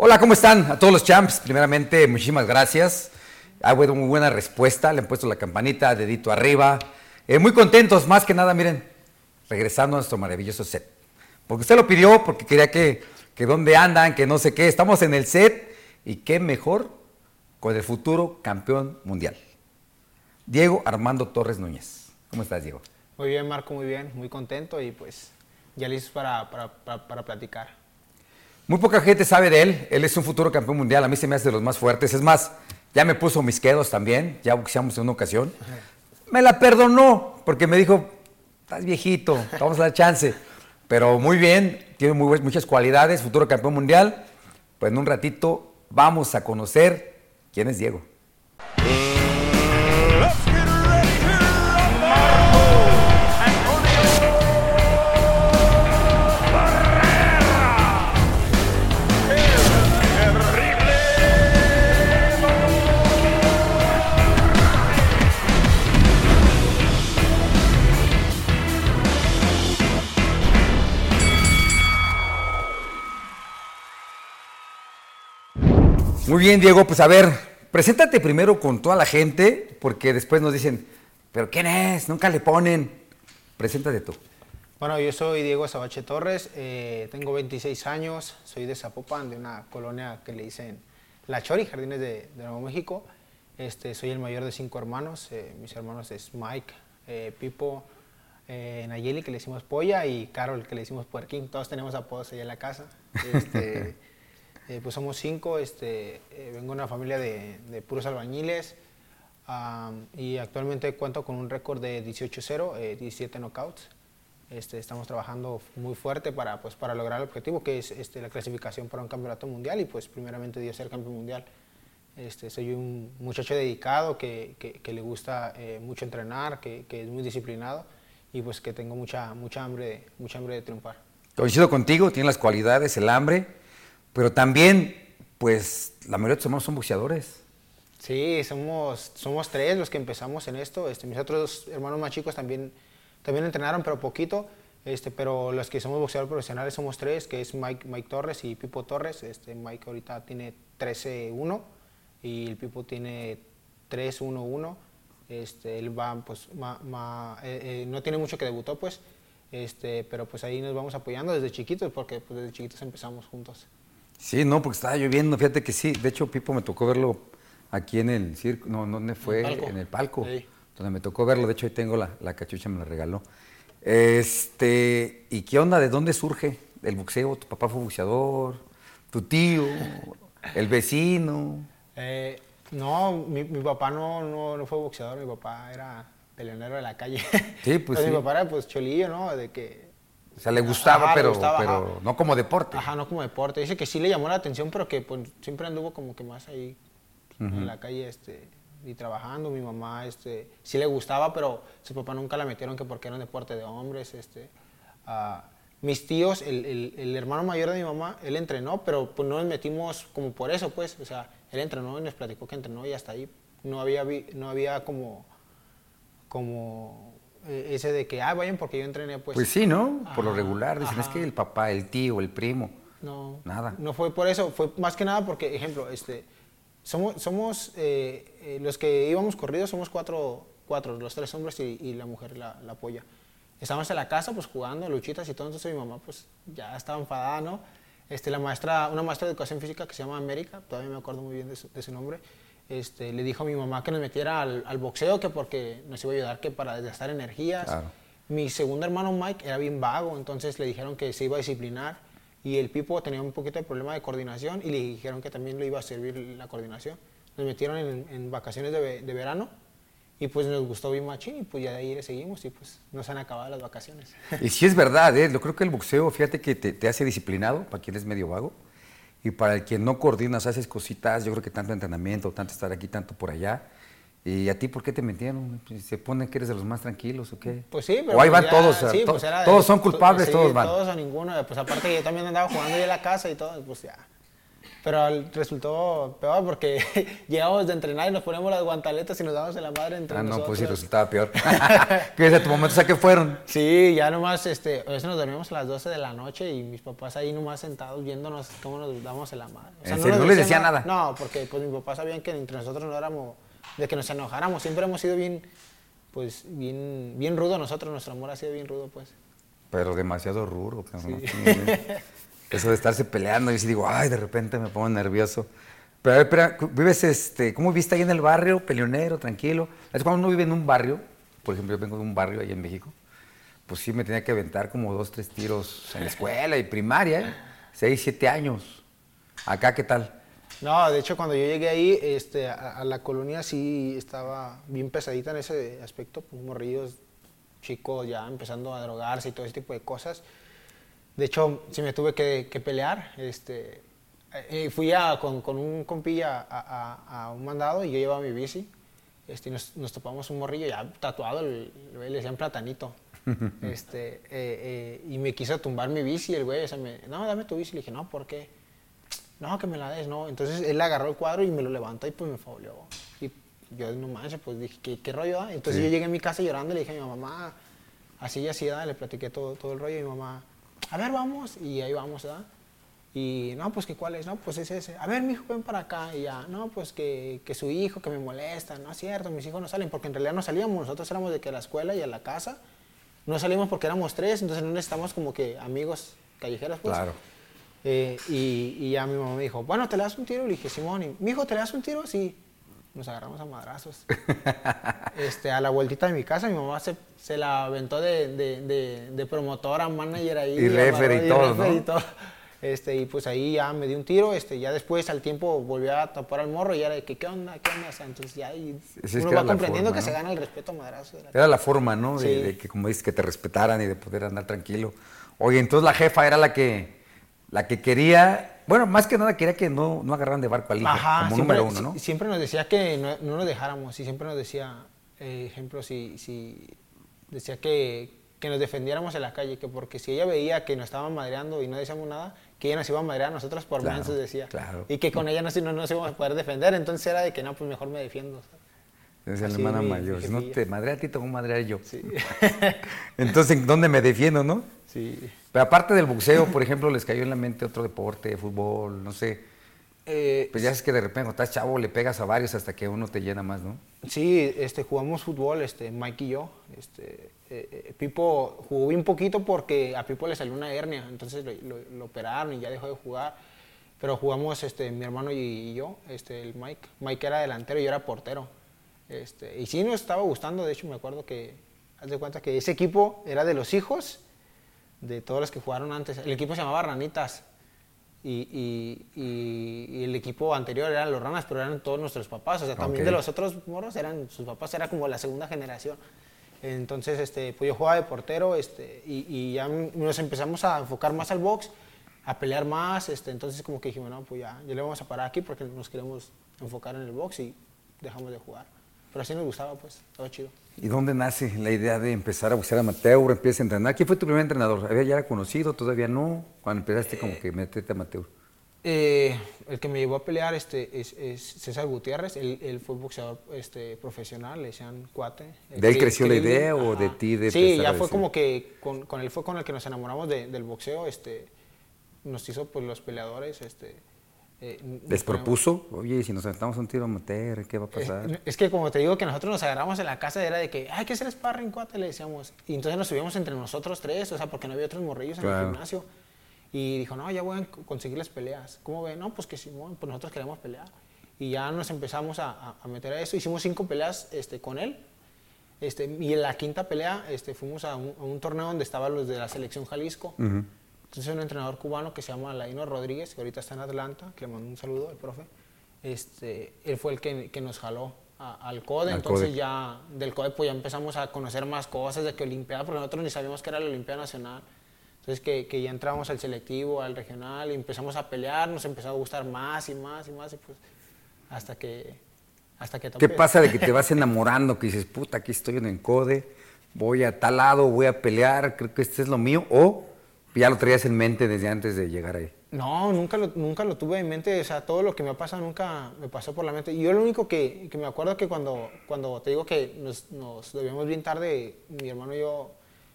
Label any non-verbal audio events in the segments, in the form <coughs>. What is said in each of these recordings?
Hola, ¿cómo están? A todos los champs, primeramente, muchísimas gracias. Ha habido muy buena respuesta, le han puesto la campanita, dedito arriba. Eh, muy contentos, más que nada, miren, regresando a nuestro maravilloso set. Porque usted lo pidió, porque quería que, que dónde andan, que no sé qué. Estamos en el set y qué mejor con el futuro campeón mundial. Diego Armando Torres Núñez. ¿Cómo estás, Diego? Muy bien, Marco, muy bien, muy contento y pues ya listos para, para, para, platicar. Muy poca gente sabe de él. Él es un futuro campeón mundial. A mí se me hace de los más fuertes. Es más, ya me puso mis quedos también. Ya boxeamos en una ocasión. Me la perdonó porque me dijo, estás viejito, vamos a dar chance. Pero muy bien, tiene muchas cualidades, futuro campeón mundial. Pues en un ratito vamos a conocer quién es Diego. Muy bien, Diego, pues a ver, preséntate primero con toda la gente, porque después nos dicen, ¿pero quién es? Nunca le ponen. Preséntate tú. Bueno, yo soy Diego Sabache Torres, eh, tengo 26 años, soy de Zapopan, de una colonia que le dicen La Chori, Jardines de, Nuevo México. Este, soy el mayor de cinco hermanos, eh, mis hermanos es Mike, eh, Pipo, Nayeli, que le decimos Polla, y Carol, que le decimos Puerquín. Todos tenemos apodos allá en la casa. <laughs> Este, Eh, pues somos cinco, este, eh, vengo de una familia de, puros albañiles y actualmente cuento con un récord de 18-0, 17 eh, knockouts. Este, estamos trabajando muy fuerte para, pues, para lograr el objetivo que es este, la clasificación para un campeonato mundial y pues primeramente Dios ser campeón mundial. Este, soy un muchacho dedicado que, que, le gusta mucho entrenar, que, que, es muy disciplinado y pues que tengo mucha, mucha, hambre, mucha hambre de triunfar. Coincido contigo, tiene las cualidades, el hambre pero también, pues, la mayoría de tus son boxeadores. Sí, somos, somos tres los que empezamos en esto. Este, mis otros hermanos más chicos también, también entrenaron, pero poquito. Este, pero los que somos boxeadores profesionales somos tres, que es Mike, Mike Torres y Pipo Torres. Este, Mike ahorita tiene 13-1 y el Pipo tiene 3-1-1. Este, él va, pues, eh, eh, no tiene mucho que debutó, pues, este, pero pues ahí nos vamos apoyando desde chiquitos, porque pues, desde chiquitos empezamos juntos. Sí, no, porque estaba lloviendo, fíjate que sí. De hecho, Pipo me tocó verlo aquí en el circo, no, ¿dónde fue? En el palco. Donde me tocó verlo, de hecho ahí tengo la, la, cachucha, me la regaló. Este, ¿y qué onda? ¿De dónde surge el boxeo? ¿Tu papá fue boxeador? ¿Tu tío? ¿El vecino? Eh, no, mi, papá no, no, fue boxeador, mi papá era peleonero de la calle. Sí, pues <laughs> sí. Mi papá era pues cholillo, ¿no? De que o sea, le gustaba, pero, pero no como deporte. Ajá, no como deporte. Dice que sí le llamó la atención, pero que pues, siempre anduvo como que más ahí en la calle este, y trabajando. Mi mamá este, sí le gustaba, pero su papá nunca la metieron que porque era un deporte de hombres. Este, mis tíos, el, el, hermano mayor de mi mamá, él entrenó, pero pues no nos metimos como por eso, pues. O sea, él entrenó y nos platicó que entrenó y hasta ahí no había, no había como, como ese de que, ah, vayan porque yo entrené, pues. Pues sí, ¿no? Por lo regular, dicen, es que el papá, el tío, el primo. No. Nada. No fue por eso, fue más que nada porque, ejemplo, este, somos, somos eh, eh, los que íbamos corridos, somos cuatro, cuatro los tres hombres y, la mujer, la, la polla. Estábamos en la casa, pues jugando, luchitas y todo, entonces mi mamá, pues ya estaba enfadada, ¿no? Este, la maestra, una maestra de educación física que se llama América, todavía me acuerdo muy bien de su, de su nombre, este, le dijo a mi mamá que nos metiera al, boxeo, que porque nos iba a ayudar que para desgastar energías. Mi segundo hermano Mike era bien vago, entonces le dijeron que se iba a disciplinar y el Pipo tenía un poquito de problema de coordinación y le dijeron que también le iba a servir la coordinación. Nos metieron en, vacaciones de, verano y pues nos gustó bien machín y pues ya de ahí le seguimos y pues nos han acabado las vacaciones. Y sí es verdad, ¿eh? yo creo que el boxeo, fíjate que te, te hace disciplinado para quien es medio vago y para el que no coordinas, haces cositas, yo creo que tanto entrenamiento, tanto estar aquí, tanto por allá. ¿Y a ti por qué te metieron? ¿Se pone que eres de los más tranquilos o qué? Pues sí, pero. O ahí van todos, pues todos son culpables, todos van. Todos o ninguno. Pues aparte yo también andaba jugando ya en la casa y todo, pues ya. Pero resultó peor porque <laughs> llegamos de entrenar y nos ponemos las guantaletas y nos damos en la madre entre Ah, no, nosotros. pues sí, resultaba peor. <laughs> ¿Qué desde tu momento, o sea, que fueron? Sí, ya nomás, este, a veces nos dormimos a las 12 de la noche y mis papás ahí nomás sentados viéndonos cómo nos damos en la madre. O ¿En serio? nos ¿No les decía nada? No, porque pues mis papás sabían que entre nosotros no éramos, de que nos enojáramos, siempre hemos sido bien, pues, bien, bien rudo nosotros, nuestro amor ha sido bien rudo, pues. Pero demasiado rudo. cabrón. <laughs> Eso de estarse peleando, y sí digo, ay, de repente me pongo nervioso. Pero a ver, espera, ¿vives este, cómo viste ahí en el barrio? Peleonero, tranquilo. Es cuando uno vive en un barrio, por ejemplo, yo vengo de un barrio ahí en México, pues sí me tenía que aventar como dos, tres tiros en la escuela y primaria, ¿eh? Seis, siete años. Acá, ¿qué tal? No, de hecho cuando yo llegué ahí, este, a, a la colonia sí estaba bien pesadita en ese aspecto, pues morrillos chicos ya empezando a drogarse y todo ese tipo de cosas. De hecho, sí me tuve que, que pelear. Este, eh, fui a, con, con un compilla a, a- a un mandado y yo llevaba mi bici. Este, nos, nos topamos un morrillo ya tatuado, el, el güey le decían platanito. <laughs> este, eh, eh, y me quiso tumbar mi bici, el güey, o sea, me, no, dame tu bici. Le dije, no, ¿por qué? No, que me la des, no. Entonces él agarró el cuadro y me lo levantó y pues me fauleó. Y yo, no manches, pues dije, ¿qué, qué rollo? da? Entonces Sí. yo llegué a mi casa llorando y le dije a mi mamá, así y así, da, le platiqué todo, todo el rollo y mi mamá, a ver, vamos. Y ahí vamos, ¿da? Y no, pues que cuál es, no, pues es ese. A ver, mi hijo, ven para acá. Y ya, no, pues que, que su hijo, que me molesta. No es cierto, mis hijos no salen, porque en realidad no salíamos. Nosotros éramos de que a la escuela y a la casa. No salimos porque éramos tres, entonces no necesitamos como que amigos callejeros, pues. Claro. Eh, y, y ya mi mamá me dijo, bueno, ¿te le das un tiro? Le dije, Simón, y, mi hijo, ¿te le das un tiro? Sí. Nos agarramos a madrazos. <laughs> este, a la vueltita de mi casa, mi mamá se, se la aventó de, de, de, de promotora, manager ahí. Y referee y todo, referee ¿no? y todo. Este, y pues ahí ya me dio un tiro, este, ya después al tiempo volví a tapar al morro y era de que, ¿qué onda? ¿Qué onda? O sea, entonces ya ahí Sí, uno va comprendiendo forma, que se gana el respeto a madrazos. Era la forma, ¿no? De que, como dices, que te respetaran y de poder andar tranquilo. Oye, entonces la jefa era la que, la que quería, bueno, más que nada quería que no, no agarraran de barco al hijo, como siempre, número uno, ¿no? si- Siempre nos decía que no, no nos dejáramos y siempre nos decía, eh, ejemplo, si, si decía que, que nos defendiéramos en la calle, que porque si ella veía que nos estaban madreando y no decíamos nada, que ella nos iba a madrear a nosotros por Claro, mensos, decía. claro. Y que con ella no, no nos íbamos a poder defender, entonces era de que no, pues mejor me defiendo. Es la hermana mi- mayor. Si no te madrea a ti, te voy a madrear yo. Sí. <laughs> Entonces, ¿dónde me defiendo, no? sí. Pero aparte del boxeo, por ejemplo, les cayó en la mente otro deporte, fútbol, no sé. Eh, Pues ya es que de repente cuando estás chavo le pegas a varios hasta que uno te llena más, ¿no? Sí, este, jugamos fútbol, este, Mike y yo. Este, eh, eh, Pipo jugó bien poquito porque a Pipo le salió una hernia, entonces lo, lo- lo operaron y ya dejó de jugar. Pero jugamos este, mi hermano y, y yo, este, el Mike. Mike era delantero y yo era portero. Este, y sí nos estaba gustando, de hecho me acuerdo que, haz de cuenta que ese equipo era de los hijos de todos los que jugaron antes. El equipo se llamaba Ranitas. Y, y- y- y el equipo anterior eran los ranas, pero eran todos nuestros papás. O sea, también de los otros moros eran sus papás, era como la segunda generación. Entonces, este, pues yo jugaba de portero este, y, ya nos empezamos a enfocar más al box, a pelear más. Este, entonces, como que dijimos, no, pues ya, ya le vamos a parar aquí porque nos queremos enfocar en el box y dejamos de jugar. Pero así nos gustaba, pues, estaba chido. ¿Y dónde nace la idea de empezar a boxear amateur, empiezas a entrenar? ¿Quién fue tu primer entrenador? ¿Había ya era conocido? ¿Todavía no? Cuando empezaste como que meterte amateur. Eh, el que me llevó a pelear este, es, es César Gutiérrez, él, él fue boxeador este, profesional, le decían cuate. El ¿De él creció la idea o de ti de Sí, ya fue como que con, con él fue con el que nos enamoramos de- del boxeo, este, nos hizo pues los peleadores, este... eh, ¿Les propuso? Oye, si nos aventamos un tiro amateur, ¿qué va a pasar? es, es que como te digo que nosotros nos agarramos en la casa era de que hay que hacer sparring cuate le decíamos y entonces nos subíamos entre nosotros tres o sea porque no había otros morrillos en Claro. el gimnasio y dijo no ya voy a conseguir las peleas ¿cómo ve? no pues que Simón pues nosotros queremos pelear y ya nos empezamos a, a- a meter a eso hicimos cinco peleas este con él este y en la quinta pelea este fuimos a un, a un torneo donde estaban los de la selección Jalisco Ujú. Entonces un entrenador cubano que se llama Laino Rodríguez, que ahorita está en Atlanta, que le mando un saludo al profe, este, él fue el que, que nos jaló a- al CODE, Al entonces CODE. ya del CODE pues ya empezamos a conocer más cosas de que Olimpiada, porque nosotros ni sabíamos que era la Olimpiada Nacional. Entonces que, que ya entramos al selectivo, al regional, y empezamos a pelear, nos empezó a gustar más y más y más, y pues hasta que... Hasta que ¿Qué pasa de que te <laughs> vas enamorando, que dices, puta, aquí estoy en el CODE, voy a tal lado, voy a pelear, creo que este es lo mío? ¿O ya lo traías en mente desde antes de llegar ahí? No, nunca lo, nunca lo tuve en mente, o sea, todo lo que me ha pasado nunca me pasó por la mente. Y yo lo único que, que me acuerdo que cuando, cuando te digo que nos, nos debíamos bien tarde, mi hermano y yo,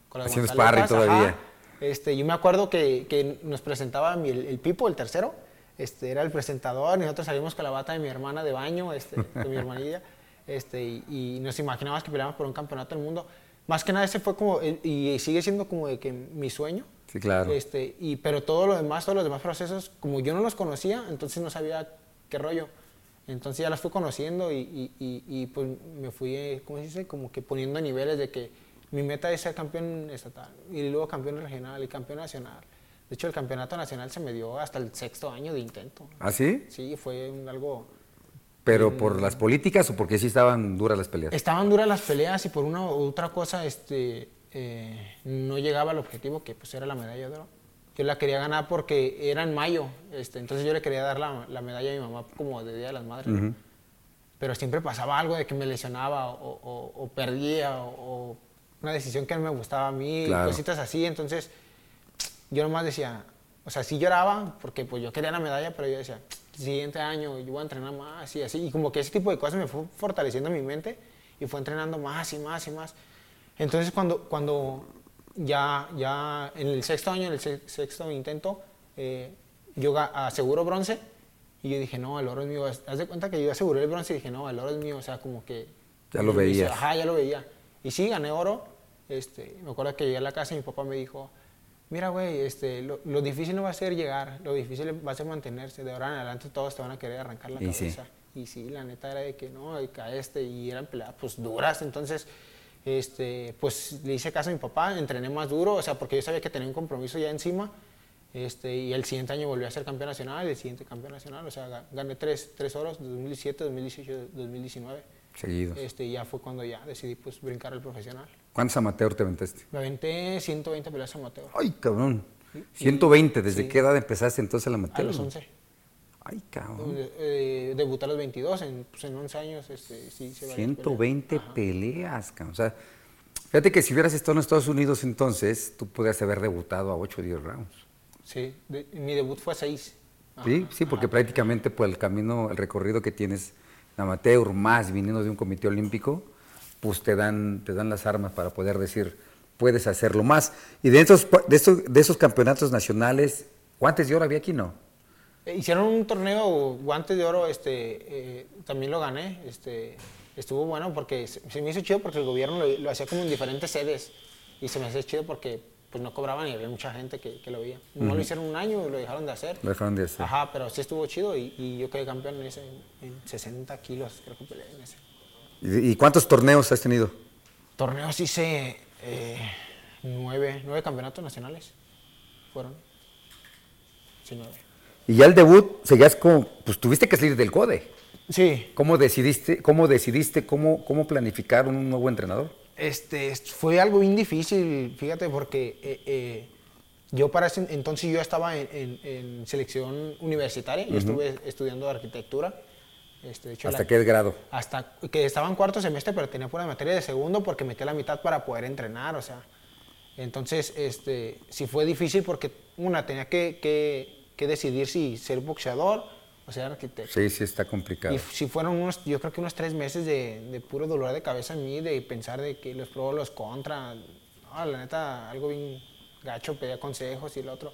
con las Haciendo sparring todavía. ajá, este, yo me acuerdo que, que nos presentaba mi- el, el Pipo, el tercero, este, era el presentador, nosotros salimos con la bata de mi hermana de baño, este, de mi hermanilla, <laughs> este, y, y nos imaginábamos que peleábamos por un campeonato del mundo. Más que nada ese fue como, y sigue siendo como de que mi sueño. Sí, claro. Este, y, pero todo lo demás, todos los demás procesos, como yo no los conocía, entonces no sabía qué rollo. Entonces ya los fui conociendo y, y- y- y, pues me fui, eh, ¿cómo se dice? Como que poniendo niveles de que mi meta es ser campeón estatal y luego campeón regional y campeón nacional. De hecho, el campeonato nacional se me dio hasta el sexto año de intento. ¿Ah, sí? Sí, fue algo... ¿Pero por las políticas o porque sí estaban duras las peleas? Estaban duras las peleas y por una u otra cosa este, eh, no llegaba al objetivo que pues era la medalla de oro. Yo la quería ganar porque era en mayo, este, entonces yo le quería dar la, la medalla a mi mamá como de Día de las Madres. Pero siempre pasaba algo de que me lesionaba o, o- o perdía o, o una decisión que no me gustaba a mí, Claro. cositas así. Entonces yo nomás decía, o sea, sí lloraba porque pues yo quería la medalla, pero yo decía, siguiente año yo voy a entrenar más y así. Y como que ese tipo de cosas me fue fortaleciendo mi mente y fue entrenando más y más y más. Entonces cuando, cuando ya, ya en el sexto año, en el se- sexto intento, eh, yo aseguro bronce y yo dije, no, el oro es mío. Haz de cuenta que yo aseguré el bronce y dije, no, el oro es mío. O sea, como que... Ya lo veías. Ajá, ya lo veía. Y sí, gané oro. Este, me acuerdo que llegué a la casa y mi papá me dijo, mira, güey, este, lo, lo difícil no va a ser llegar, lo difícil va a ser mantenerse. De ahora en adelante todos te van a querer arrancar la Y sí. cabeza. Y sí, la neta era de que no, y caíste y eran peleas pues duras. Entonces, este, pues le hice caso a mi papá, entrené más duro, o sea, porque yo sabía que tenía un compromiso ya encima. Este, y el siguiente año volví a ser campeón nacional, el siguiente campeón nacional, o sea, ga- gané tres, tres oros, 2017, 2018, 2019. Seguidos. Este, ya fue cuando ya decidí pues brincar al profesional. ¿Cuántos amateur te aventaste? Me aventé 120 peleas amateur. Ay, cabrón. 120. ¿Desde sí. qué edad empezaste entonces el amateur? A los 11. Ay, cabrón. Eh, debuté a los 22, en, pues, en 11 años este, sí hice varias 120 peleas. Peleas, cabrón. O sea, fíjate que si hubieras estado en Estados Unidos entonces, tú podrías haber debutado a 8 o 10 rounds. Sí, de- mi debut fue a 6. Sí, sí, porque prácticamente pues el camino, el recorrido que tienes en amateur, más viniendo de un comité olímpico, pues te dan, te dan las armas para poder decir, puedes hacerlo más. Y de esos, de esos, de esos campeonatos nacionales, ¿cuántos de oro había aquí, no? Hicieron un torneo guantes de oro, este, eh, también lo gané. Este, estuvo bueno porque se, se me hizo chido porque el gobierno lo, lo hacía como en diferentes sedes. Y se me hacía chido porque pues no cobraban y había mucha gente que, que lo veía. No lo hicieron un año y lo dejaron de hacer. Lo dejaron de hacer. Ajá, pero sí estuvo chido y, y yo quedé campeón en ese, en 60 kilos, creo que peleé en ese. ¿Y, y cuántos torneos has tenido? Torneos hice eh, nueve, nueve campeonatos nacionales. Fueron. Sí, nueve. Y ya el debut, seguías como, pues tuviste que salir del CODE. Sí, ¿Cómo decidiste, cómo decidiste, cómo, cómo planificar un nuevo entrenador? este, est- fue algo bien difícil, fíjate, porque eh, eh, yo para ese entonces yo estaba en, en- en selección universitaria, yo estuve estudiando arquitectura. Este, de hecho, ¿Hasta la- qué grado? Hasta que estaba en cuarto semestre, pero tenía pura materia de segundo porque metí la mitad para poder entrenar, o sea. Entonces, este, sí fue difícil porque, una, tenía que, que- que decidir si ser boxeador o ser arquitecto. Sí, sí, está complicado. Y si fueron unos, yo creo que unos tres meses de, de puro dolor de cabeza en mí, de pensar de que los pros, los contra. No, la neta, algo bien gacho, pedía consejos y lo otro.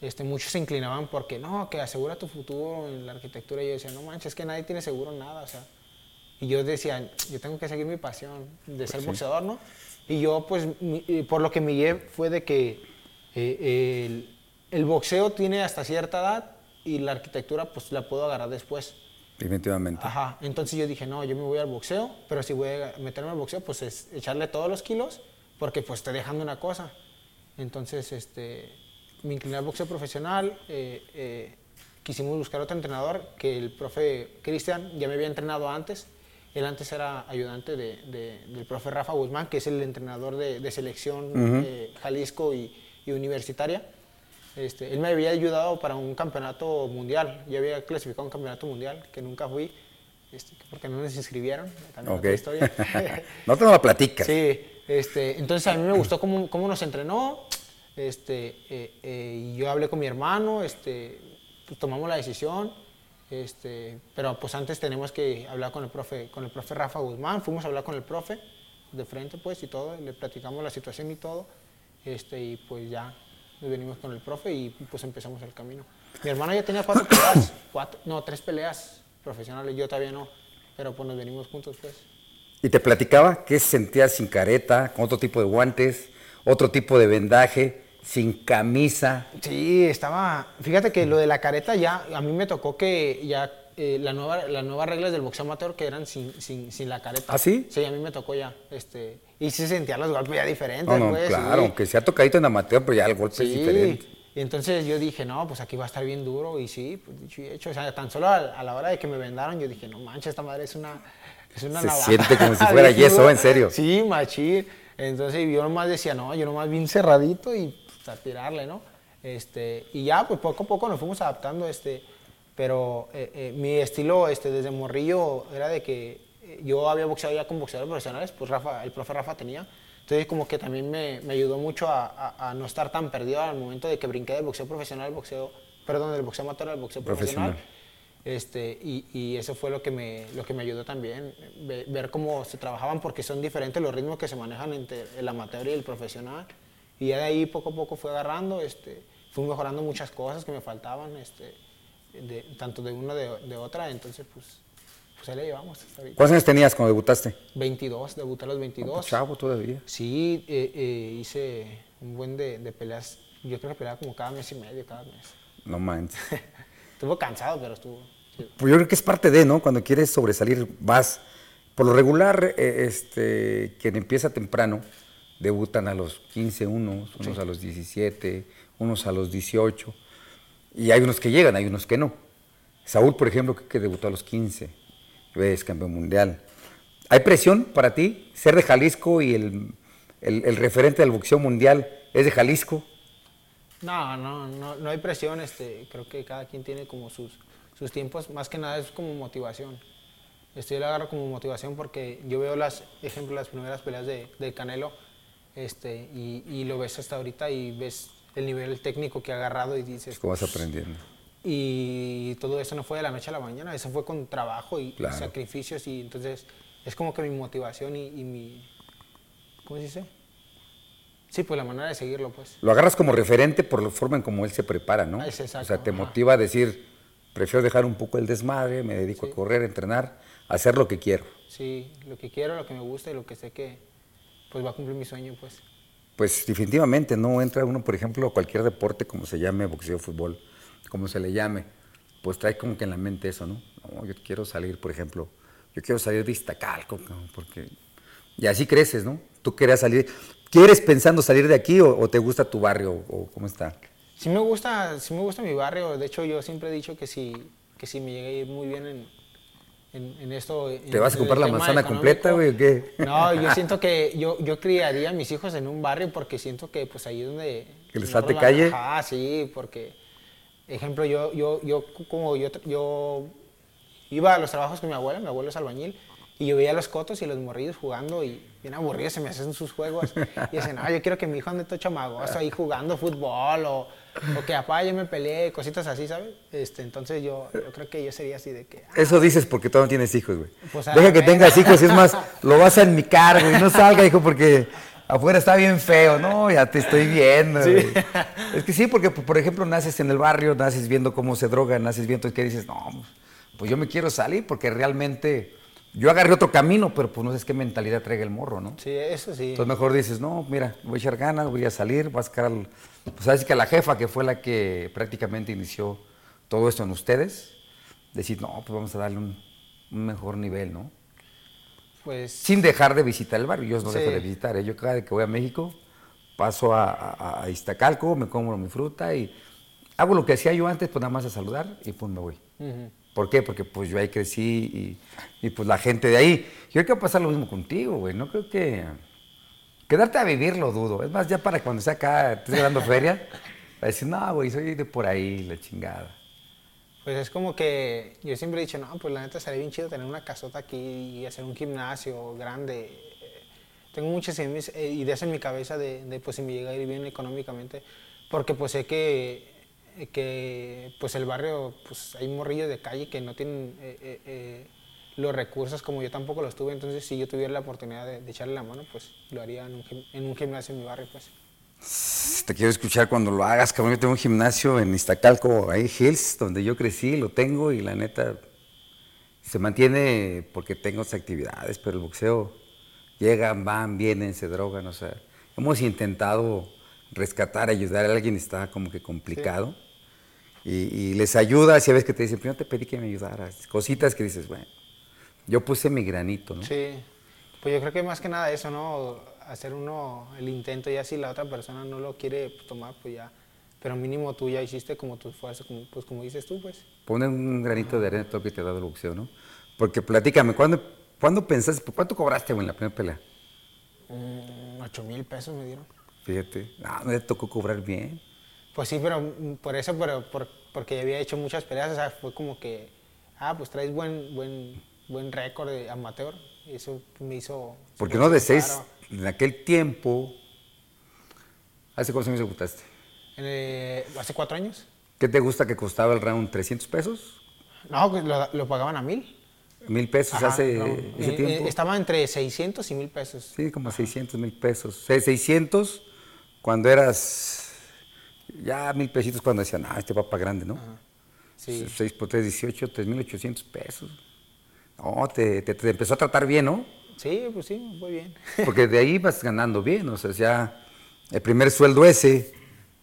Este, muchos se inclinaban porque no, que asegura tu futuro en la arquitectura. Y yo decía, no manches, es que nadie tiene seguro nada, o sea. Y yo decía, yo tengo que seguir mi pasión de ser boxeador, ¿no? Y yo, pues, mi- eh, por lo que me guié fue de que eh, el, el boxeo tiene hasta cierta edad y la arquitectura, pues, la puedo agarrar después. Definitivamente. Ajá, entonces yo dije, no, yo me voy al boxeo, pero si voy a meterme al boxeo, pues es echarle todos los kilos, porque pues estoy dejando una cosa. Entonces, este, me incliné al boxeo profesional, eh, eh, quisimos buscar otro entrenador, que el profe Cristian ya me había entrenado antes, él antes era ayudante de- de- del profe Rafa Guzmán, que es el entrenador de, de selección eh, Jalisco y, y universitaria. Este, él me había ayudado para un campeonato mundial. Yo había clasificado un campeonato mundial que nunca fui, este, porque no nos inscribieron. También Ok. otra historia. <laughs> no te lo platicas. sí, este, entonces a mí me gustó cómo, cómo nos entrenó. Este, eh, eh, yo hablé con mi hermano, este, pues tomamos la decisión, este, pero pues antes tenemos que hablar con el profe, con el profe Rafa Guzmán, fuimos a hablar con el profe de frente pues y todo, le platicamos la situación y todo, este, y pues ya venimos con el profe y pues empezamos el camino. Mi hermano ya tenía cuatro <clears throat> peleas, cuatro, no, tres peleas profesionales, yo todavía no, pero pues nos venimos juntos pues. ¿Y te platicaba qué sentías sin careta, con otro tipo de guantes, otro tipo de vendaje, sin camisa? Sí, estaba. Fíjate que lo de la careta ya, a mí me tocó que ya eh, la nueva, las nuevas reglas del boxeo amateur que eran sin, sin, sin la careta. ¿Ah, sí? Sí, a mí me tocó ya. Este, y sí sentía los golpes ya diferentes. No, no, pues, claro, sí. aunque sea tocadito en amateur, pero ya el golpe es diferente. Y entonces yo dije, no, pues aquí va a estar bien duro. Y sí, pues dicho y hecho. O sea, tan solo a, a la hora de que me vendaron, yo dije, no manches, esta madre es una. Es una Se navaja". siente como si <laughs> fuera yeso, en serio. Sí, machín. Entonces yo nomás decía, no, yo nomás bien cerradito y pues, a tirarle, ¿no? Este, y ya, pues poco a poco nos fuimos adaptando, este, pero eh, eh, mi estilo este, desde morrillo era de que yo había boxeado ya con boxeadores profesionales, pues Rafa, el profe Rafa tenía. Entonces como que también me, me ayudó mucho a, a- a no estar tan perdido al momento de que brinqué del boxeo profesional al boxeo, perdón, del boxeo amateur al boxeo profesional. Profesional. Este, y, y eso fue lo que, me, lo que me ayudó también, ve- ver cómo se trabajaban, porque son diferentes los ritmos que se manejan entre el amateur y el profesional. Y ya de ahí poco a poco fui agarrando, este, fui mejorando muchas cosas que me faltaban, este, de- tanto de una de, de otra, entonces pues, pues ahí le llevamos hasta ahorita. ¿Cuántos años tenías cuando debutaste? 22, debuté a los 22. Chavo todavía. Sí, eh, eh, hice un buen de, de peleas, yo creo que peleaba como cada mes y medio, cada mes. No manches. <laughs> Estuvo cansado, pero estuvo... sí. Pues yo creo que es parte de, ¿no? Cuando quieres sobresalir, vas. Por lo regular, eh, este, quien empieza temprano, debutan a los 15 unos, unos a los 17, unos a los 18. Y hay unos que llegan, hay unos que no. Saúl, por ejemplo, que, que debutó a los 15, ves, campeón mundial. ¿Hay presión para ti ser de Jalisco y el, el- el referente del boxeo mundial es de Jalisco? No, no, no, no hay presión, este, creo que cada quien tiene como sus, sus tiempos, más que nada es como motivación. Este, yo lo agarro como motivación porque yo veo las, ejemplo, las primeras peleas de, de Canelo este, y, y lo ves hasta ahorita y ves el nivel técnico que ha agarrado y dices, ¿Cómo vas aprendiendo? Y todo eso no fue de la noche a la mañana, eso fue con trabajo y, y Claro. sacrificios y entonces es como que mi motivación y, y mi, ¿cómo se dice? Sí, pues la manera de seguirlo, pues. Lo agarras como referente por la forma en cómo él se prepara, ¿no? Ah, es exacto, o sea, te ajá. motiva a decir, prefiero dejar un poco el desmadre, me dedico a correr, a entrenar, a hacer lo que quiero. Sí, lo que quiero, lo que me gusta y lo que sé que pues va a cumplir mi sueño, pues. Pues definitivamente no entra uno, por ejemplo, a cualquier deporte, como se llame, boxeo, fútbol, como se le llame, pues trae como que en la mente eso, ¿no? No, yo quiero salir, por ejemplo, yo quiero salir de Iztacalco, porque... Y así creces, ¿no? Tú querías salir, ¿quieres pensando salir de aquí o, o te gusta tu barrio o cómo está? Sí me gusta, sí me gusta mi barrio, de hecho yo siempre he dicho que si, que si me llega a ir muy bien en, en, en esto... en- ¿Te vas a comprar la manzana completa, güey, o qué? No, yo <laughs> siento que yo, yo criaría a mis hijos en un barrio porque siento que pues ahí es donde... ¿Que les falte calle? Ajá, sí, porque, ejemplo, yo, yo, yo como yo, yo iba a los trabajos con mi abuela, mi abuelo es albañil, y yo veía a los cotos y los morrillos jugando y bien aburridos se me hacen sus juegos. Y dicen, no, yo quiero que mi hijo ande todo chamagoso ahí jugando fútbol o, o que papá yo me peleé, cositas así, ¿sabes? Este, entonces yo, yo creo que yo sería así de que... ah, Eso dices porque tú no tienes hijos, güey. Pues, Deja que tengas hijos, es más, lo vas a enmicar, güey. No salga, hijo, porque afuera está bien feo. No, ya te estoy viendo, güey. Es que sí, porque, por ejemplo, naces en el barrio, naces viendo cómo se droga, naces viendo que dices, no, pues yo me quiero salir porque realmente yo agarré otro camino, pero pues no sé qué mentalidad traiga el morro, ¿no? Sí, eso sí. Entonces mejor dices, no, mira, voy a echar ganas, voy a salir, voy a sacar, al- pues así que a la jefa, que fue la que prácticamente inició todo esto en ustedes, decir, no, pues vamos a darle un, un mejor nivel, ¿no? Pues Sin dejar de visitar el barrio, yo no Sí. dejo de visitar, ¿eh? yo cada vez que voy a México paso a, a- a Iztacalco, me compro mi fruta y hago lo que hacía yo antes, pues nada más a saludar y pues me voy. ¿Por qué? Porque pues yo ahí crecí y, y, pues la gente de ahí. Yo creo que va a pasar lo mismo contigo, güey. No creo que... Quedarte a vivir lo dudo. Es más, ya para cuando sea acá, estés ganando feria, <laughs> va a decir, no, güey, soy de por ahí, la chingada. Pues es como que yo siempre he dicho, no, pues la neta sería bien chido tener una casota aquí y hacer un gimnasio grande. tengo muchas eh, ideas en mi cabeza de, de, pues si me llega a ir bien económicamente, porque pues sé que, que pues el barrio, pues hay morrillos de calle que no tienen eh, eh, los recursos como yo tampoco los tuve, entonces si yo tuviera la oportunidad de, echarle la mano, pues lo haría en un, en un, gimnasio en mi barrio, pues. Te quiero escuchar cuando lo hagas, cabrón. Yo tengo un gimnasio en Iztacalco, ahí Hills, donde yo crecí, lo tengo y la neta se mantiene porque tengo esas actividades, pero el boxeo llegan, van, vienen, se drogan, o sea, hemos intentado rescatar, ayudar a alguien, está como que complicado. Y, les ayuda, si ves que te dicen, no te pedí que me ayudaras, cositas que dices, bueno, yo puse mi granito, ¿no? Sí, pues yo creo que más que nada eso, ¿no? Hacer uno el intento, ya si la otra persona no lo quiere tomar, pues ya, pero mínimo tú ya hiciste como tu esfuerzo, como, pues como dices tú, pues. Pone un granito de arena todo que te ha dado el boxeo, ¿no? Porque platícame, ¿cuándo ¿Cuándo pensaste, cuánto cobraste, güey, en la primera pelea? Mm, ocho mil pesos me dieron. Fíjate, no, no le tocó cobrar bien. Pues sí, pero por eso, pero porque había hecho muchas peleas, o sea, fue como que, ah, pues traes buen, buen, buen récord de amateur. Eso me hizo... Porque no de seis, en aquel tiempo, ¿hace cuántos años debutaste? Eh, hace cuatro años. ¿Qué te gusta que costaba el round? ¿300 pesos? No, pues lo, lo pagaban a mil. Mil pesos hace ese eh, tiempo. Estaba entre 600 y mil pesos. Sí, como 600 mil pesos. 600 cuando eras ya mil pesitos cuando decían, ah, este papá grande, ¿no? Sí. 6 por 3, 18, 3.800 pesos. No, te, te, empezó a tratar bien, ¿no? Sí, pues sí, muy bien. <laughs> Porque de ahí vas ganando bien, o sea, ya el primer sueldo ese,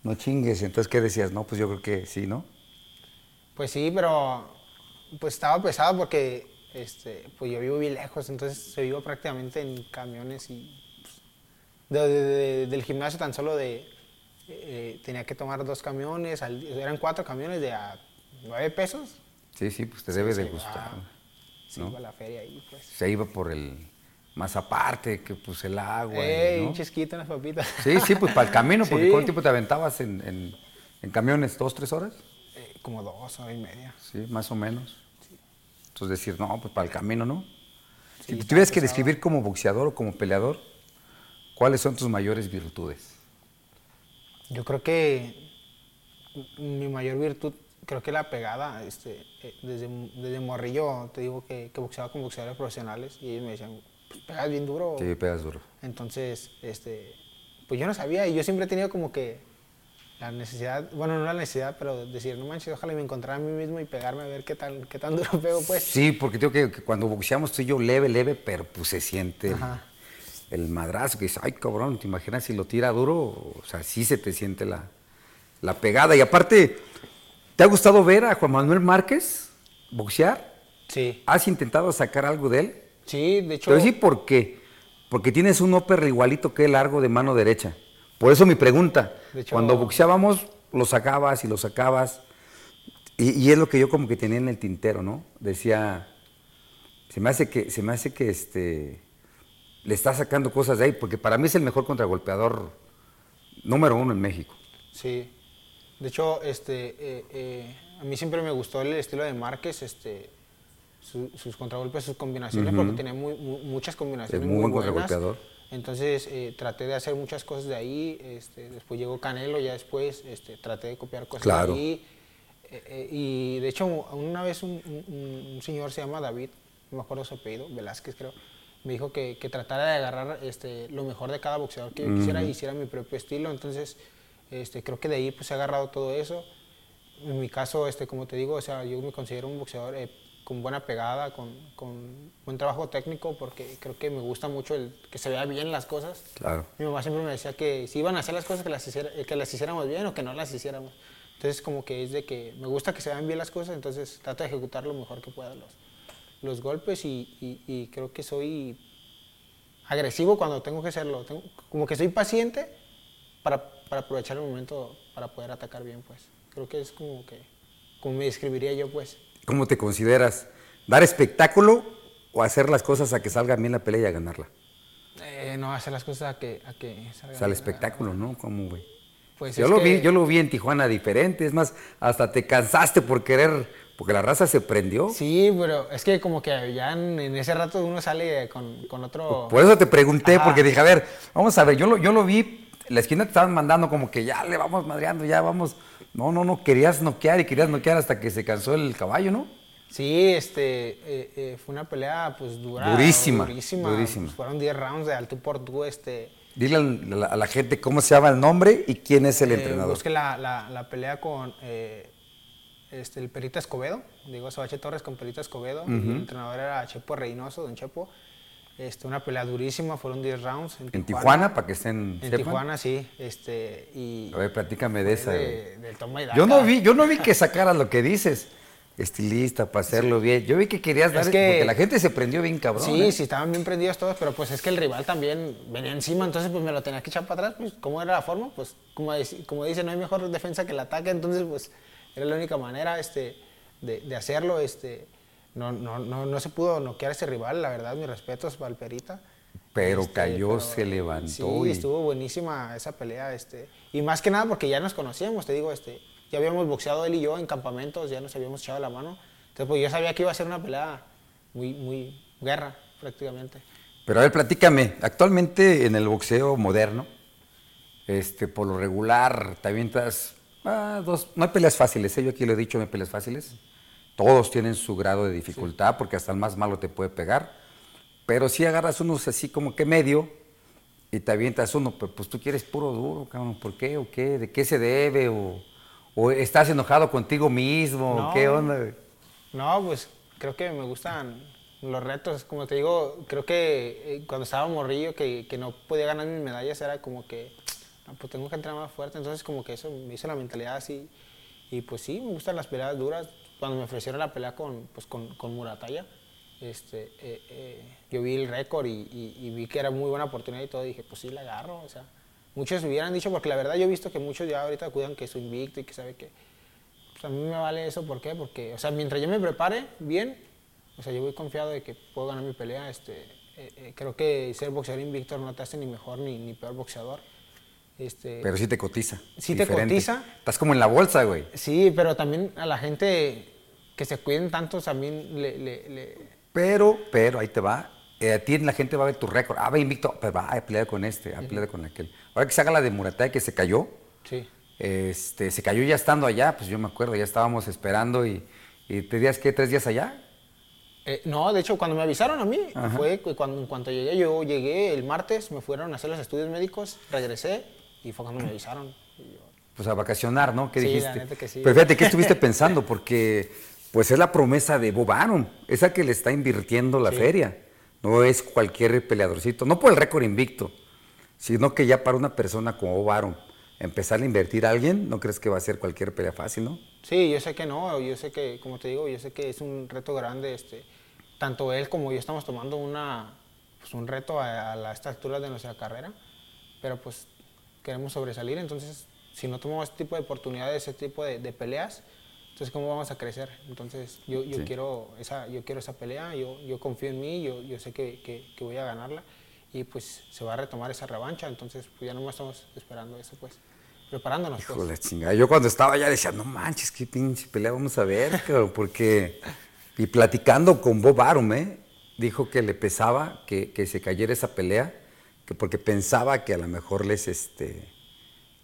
no chingues. Entonces, ¿qué decías? No, pues yo creo que sí, ¿no? Pues sí, pero pues estaba pesado porque este, pues yo vivo bien lejos, entonces se vivo prácticamente en camiones y pues, del gimnasio tan solo de, eh, tenía que tomar dos camiones, eran cuatro camiones de a nueve pesos. Sí, sí, pues te debe de gustar. Se iba a la feria ahí, pues. Se iba por el, más aparte, que pues el agua. Ey, un chesquito en las papitas. Sí, sí, pues para el camino, porque ¿cuánto tiempo te aventabas en, en, camiones? ¿Dos, tres horas? Eh, como dos, hora y media. Sí, más o menos. Entonces decir, no, pues para el camino, ¿no? si tuvieras que describir como boxeador o como peleador, ¿cuáles son tus mayores virtudes? Yo creo que mi mayor virtud, creo que la pegada, este, eh, desde, desde morrillo te digo que, que, boxeaba con boxeadores profesionales y ellos me decían, pues pegas bien duro. Sí, pegas duro. Entonces, este, pues yo no sabía y yo siempre he tenido como que la necesidad, bueno, no la necesidad, pero decir, no manches, ojalá me encontrara a mí mismo y pegarme a ver qué tan, qué tan <laughs> duro pego, pues. Sí, porque tengo que, cuando boxeamos tú y yo leve, leve, pero pues se siente el, madrazo, que dice, ay cabrón, ¿te imaginas si lo tira duro? O sea, sí se te siente la, la pegada. Y aparte, ¿te ha gustado ver a Juan Manuel Márquez boxear? Sí. ¿Has intentado sacar algo de él? Sí, de hecho. Pero sí, ¿por qué? Porque tienes un upper igualito que el largo de mano derecha. Por eso mi pregunta, cuando boxeábamos, lo sacabas y lo sacabas, y, es lo que yo como que tenía en el tintero, ¿no? Decía, se me hace que, se me hace que este, le está sacando cosas de ahí, porque para mí es el mejor contragolpeador número uno en México. Sí, de hecho, este, eh, eh, a mí siempre me gustó el estilo de Márquez, este, sus contragolpes, sus combinaciones, porque tenía muchas combinaciones. Es muy, buen contragolpeador entonces eh, traté de hacer muchas cosas de ahí, este, después llegó Canelo, ya después este, traté de copiar cosas de ahí. Eh, eh, y de hecho una vez un, señor se llama David, no me acuerdo su apellido, Velázquez creo, me dijo que, que tratara de agarrar este, lo mejor de cada boxeador que yo quisiera y hiciera mi propio estilo. Entonces este, creo que de ahí pues he agarrado todo eso. En mi caso, este, como te digo, o sea, yo me considero un boxeador con buena pegada, con, con, buen trabajo técnico, porque creo que me gusta mucho el que se vea bien las cosas. Claro. Mi mamá siempre me decía que si iban a hacer las cosas, que las, hiciera, que las hiciéramos bien o que no las hiciéramos. Entonces, como que es de que me gusta que se vean bien las cosas, entonces trato de ejecutar lo mejor que pueda los, los golpes y, y, creo que soy agresivo cuando tengo que serlo. Tengo, como que soy paciente para, para aprovechar el momento para poder atacar bien, pues. Creo que es como que, como me describiría yo, pues. ¿Cómo te consideras? ¿Dar espectáculo o hacer las cosas a que salga bien la pelea y a ganarla? Eh, no, hacer las cosas a que, a que salga O sea, el espectáculo, ¿no? ¿Cómo, güey? Pues yo, lo vi, yo lo vi en Tijuana diferente, es más, hasta te cansaste por querer Porque la raza se prendió. Sí, pero es que como que ya en, ese rato uno sale con, con otro... Por eso te pregunté, porque dije, a ver, vamos a ver, yo lo, yo lo vi, la esquina te estaban mandando como que ya le vamos madreando, ya vamos... No, no, no, querías noquear y querías noquear hasta que se cansó el caballo, ¿no? Sí, este, eh, eh, fue una pelea pues dura. Durísima. Durísima. durísima. Pues, fueron 10 rounds de alto por tú, este... Dile a la, gente cómo se llama el nombre y quién es el eh, entrenador. Busque la, la, la pelea con este, el Perita Escobedo, digo Sabache Torres con Perita Escobedo, y el entrenador era Chepo Reynoso, don Chepo. Este, una pelea durísima, fueron 10 rounds. En, Tijuana, para que estén. En Tijuana, sí. Este, y a ver, platícame de esa. del toma y yo, no vi, yo no vi que sacaras lo que dices. Estilista, para hacerlo bien. Yo vi que querías dar. porque la gente se prendió bien cabrón. Sí, ¿eh? sí, estaban bien prendidos todos, pero pues es que el rival también venía encima, entonces pues me lo tenía que echar para atrás. Pues, ¿cómo era la forma? Pues, como, como dice, no hay mejor defensa que el ataque, entonces pues era la única manera este, de, de hacerlo. Este, no, no, no, no, se pudo noquear a ese rival, la verdad, mis respetos para el Perita. Pero este, cayó, se levantó. Sí, estuvo buenísima esa pelea. Este, y más que nada porque ya nos conocíamos, te digo, este, ya habíamos boxeado él y yo en campamentos, ya nos habíamos echado la mano. Entonces, pues yo sabía que iba a ser una pelea muy, muy guerra, prácticamente. Pero a ver, platícame, actualmente en el boxeo moderno, este, por lo regular, te avientas Ah, dos, no hay peleas fáciles, ¿eh? yo aquí lo he dicho, no hay peleas fáciles. Todos tienen su grado de dificultad porque hasta el más malo te puede pegar. Pero si agarras unos así como que medio y te avientas uno, pero pues tú quieres puro duro, cabrón, ¿por qué o qué? ¿De qué se debe? ¿O, estás enojado contigo mismo? ¿Qué onda? No, pues creo que me gustan los retos. Como te digo, creo que eh, cuando estaba morrillo que, que no podía ganar mis medallas era como que Ah, pues tengo que entrenar más fuerte. Entonces como que eso me hizo la mentalidad así. Y pues sí, me gustan las peleas duras. Cuando me ofrecieron la pelea con, pues, con, con Murataya, este, eh, eh, yo vi el récord y, vi que era muy buena oportunidad y todo. Dije, pues sí, la agarro. O sea, muchos hubieran dicho, porque la verdad yo he visto que muchos ya ahorita cuidan que soy invicto y que sabe que... Pues a mí me vale eso, ¿por qué? Porque, o sea, mientras yo me prepare bien, o sea, yo voy confiado de que puedo ganar mi pelea. Este, eh, creo que ser boxeador invicto no te hace ni mejor ni, ni peor boxeador. Este, pero sí te cotiza. Sí te cotiza. Estás como en la bolsa, güey. Sí, pero también a la gente que se cuiden tanto también le... Pero, pero, ahí te va. Eh, a ti la gente va a ver tu récord. Ah, va invicto, pero va a pelear con este, a pelear con aquel. Ahora que se haga la de Muratay que se cayó. Sí. Este, se cayó ya estando allá, pues yo me acuerdo, ya estábamos esperando y, y ¿te días qué? ¿Tres días allá? Eh, no, de hecho, cuando me avisaron a mí, fue cuando en cuanto llegué, yo llegué el martes, me fueron a hacer los estudios médicos, regresé, y fue cuando me avisaron. Pues a vacacionar, ¿no? ¿Qué sí, dijiste? La neta que sí. Pero fíjate, ¿qué estuviste pensando? Porque pues es la promesa de Bob Arum, esa que le está invirtiendo la feria. No es cualquier peleadorcito, no por el récord invicto, sino que ya para una persona como Bob Arum, empezar a invertir a alguien, ¿no crees que va a ser cualquier pelea fácil, no? Sí, yo sé que no, yo sé que, como te digo, yo sé que es un reto grande, este, tanto él como yo estamos tomando una, pues, un reto a, a esta altura de nuestra carrera, pero pues queremos sobresalir, entonces si no tomamos este tipo de oportunidades, este tipo de, peleas, entonces cómo vamos a crecer. Entonces yo, yo quiero, esa, yo quiero esa pelea, yo, yo confío en mí, yo, yo sé que, que, voy a ganarla y pues se va a retomar esa revancha, entonces pues ya no más estamos esperando eso pues. Preparándonos. Pues. Híjole, chingada. Yo cuando estaba allá decía, no manches, qué pinche pelea vamos a ver, porque. Y platicando con Bob Arum, ¿eh? dijo que le pesaba que, que se cayera esa pelea porque pensaba que a lo mejor les, este,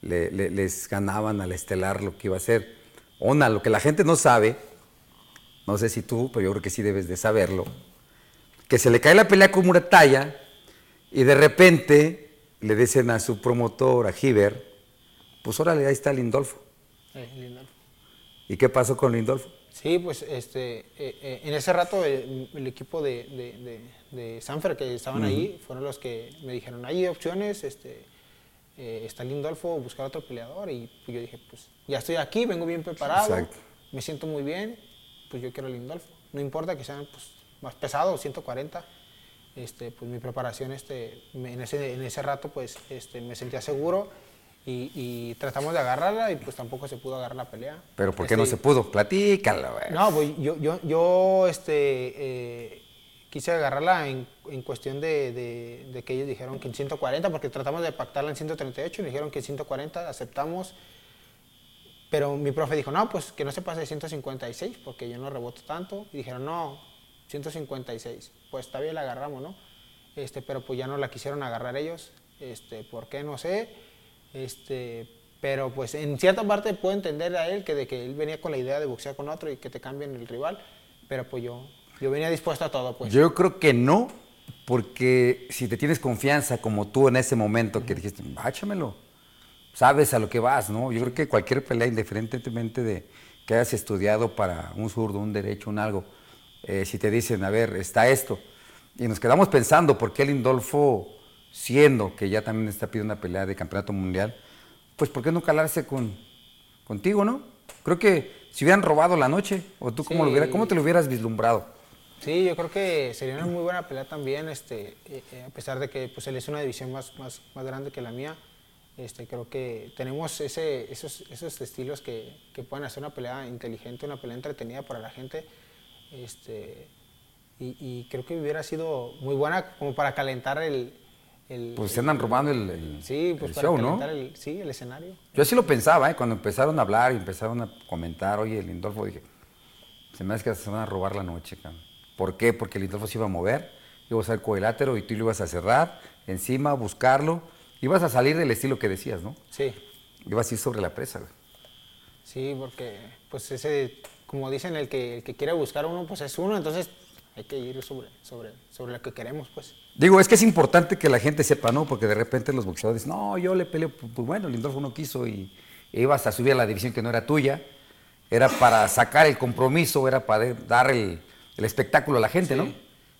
les ganaban al estelar lo que iba a ser. Ona, lo que la gente no sabe, no sé si tú, pero yo creo que sí debes de saberlo, que se le cae la pelea con Murataya y de repente le dicen a su promotor, a Giver, pues órale, ahí está Lindolfo. Eh, Lindolfo. ¿Y qué pasó con Lindolfo? Sí, pues este, eh, eh, en ese rato el, equipo de, de, Sanfer que estaban ahí fueron los que me dijeron, hay opciones, este, eh, está Lindolfo, buscar otro peleador. Y pues, yo dije, pues ya estoy aquí, vengo bien preparado, me siento muy bien, pues yo quiero Lindolfo. No importa que sean pues, más pesados, 140. Este, pues mi preparación este, en, ese, en ese rato pues este, me sentía seguro y, tratamos de agarrarla y pues tampoco se pudo agarrar la pelea. ¿Pero por qué no este, se pudo? Platícalo, güey. No, pues yo, yo, yo este, eh, quise agarrarla en, en cuestión de, de, que ellos dijeron que en 140, porque tratamos de pactarla en 138 y dijeron que en 140 aceptamos. pero mi profe dijo, no, pues que no se pase de 156 porque yo no reboto tanto. Y dijeron, no, 156. Pues está bien, la agarramos, ¿no? Este, pero pues ya no la quisieron agarrar ellos. Este, ¿Por qué? No sé. Este, pero pues en cierta parte puedo entender a él que de que él venía con la idea de boxear con otro y que te cambien el rival. Pero pues yo, yo venía dispuesto a todo, pues. Yo creo que no, porque si te tienes confianza como tú en ese momento que dijiste, báchamelo, sabes a lo que vas, ¿no? Yo creo que cualquier pelea, independientemente de que hayas estudiado para un zurdo, un derecho, un algo, eh, si te dicen, a ver, está esto, y nos quedamos pensando por qué Lindolfo, siendo que ya también está pidiendo una pelea de campeonato mundial, pues ¿por qué no calarse con, contigo, no? Creo que si hubieran robado la noche, o tú cómo, lo hubiera, cómo te lo hubieras vislumbrado. Sí, yo creo que sería una muy buena pelea también, este, eh, eh, a pesar de que pues, él es una división más, más, más grande que la mía. Este, creo que tenemos ese, esos, esos estilos que, que, pueden hacer una pelea inteligente, una pelea entretenida para la gente. Este, y, y, creo que hubiera sido muy buena como para calentar el... el pues se andan robando el, el, sí, pues el para show, ¿no? el, sí, el escenario. Yo así lo pensaba, ¿eh? cuando empezaron a hablar y empezaron a comentar, oye, el Lindolfo, dije, se me hace que se van a robar la noche, cabrón. ¿Por qué? Porque el Lindolfo se iba a mover, iba a ser cuadrilátero y tú lo ibas a cerrar, encima, buscarlo, ibas a salir del estilo que decías, ¿no? Sí, Ibas a ir sobre la presa, güey. sí, porque pues ese, como dicen, el que, el que quiere buscar uno, pues es uno, entonces hay que ir sobre, sobre, sobre lo que queremos, pues. Digo, es que es importante que la gente sepa, ¿no? Porque de repente los boxeadores dicen, no, yo le peleo, pues pues bueno, Lindolfo no quiso y ibas a subir a la división que no era tuya, era para sacar el compromiso, era para dar el, el espectáculo a la gente, ¿no?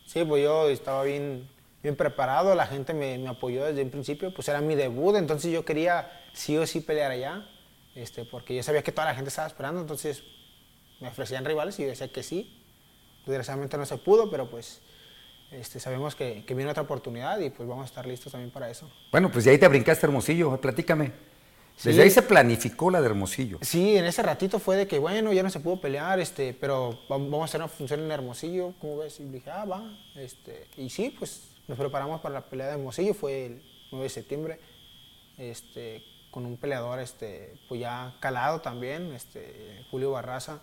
Sí, pues yo estaba bien, bien preparado, la gente me, me apoyó desde un principio, pues era mi debut, entonces yo quería sí o sí pelear allá, este, porque yo sabía que toda la gente estaba esperando, entonces me ofrecían rivales y yo decía que sí. Desgraciadamente no se pudo, pero pues este, sabemos que, que viene otra oportunidad y pues vamos a estar listos también para eso. Bueno, pues de ahí te brincaste Hermosillo, platícame. Desde Sí. ahí se planificó la de Hermosillo. Sí, en ese ratito fue de que, bueno, ya no se pudo pelear, este, pero va- vamos a hacer una función en Hermosillo, ¿cómo ves? Y dije, ah, va. Este, y sí, pues nos preparamos para la pelea de Hermosillo, fue el 9 de septiembre, este, con un peleador este, pues ya calado también, este, Julio Barraza.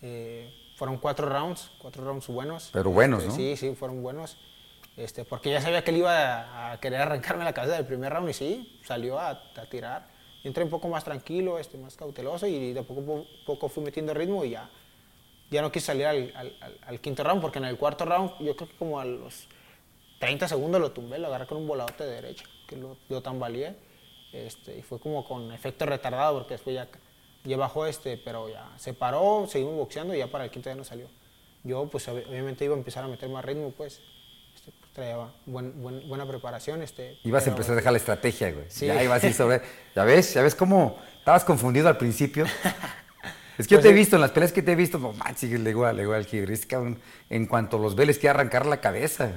Eh, fueron cuatro rounds, cuatro rounds buenos. Pero buenos, Este, ¿no? Sí, sí, fueron buenos. Este, porque ya sabía que él iba a, querer arrancarme la cabeza del primer round y sí, salió a, a tirar. Yo entré un poco más tranquilo, este, más cauteloso y de poco a poco fui metiendo ritmo y ya, ya no quise salir al, al- al- al quinto round porque en el cuarto round yo creo que como a los 30 segundos lo tumbé, lo agarré con un voladote de derecha, que lo, lo tambaleé este, y fue como con efecto retardado porque después ya, ya bajó este, pero ya se paró, seguimos boxeando y ya para el quinto ya no salió. Yo pues ob- obviamente iba a empezar a meter más ritmo pues, este, pues, traía buen- buen- buena preparación. Este, Ibas a empezar a dejar la estrategia, güey. Sí. Ya ibas a ir sobre. ¿Ya ves? ¿Ya ves cómo estabas confundido al principio? <laughs> Es que yo Pues te he visto, en las peleas que te he visto, no manches, le digo, al- le digo al Gibri, es que cabrón, en cuanto los ves les quiere arrancar la cabeza.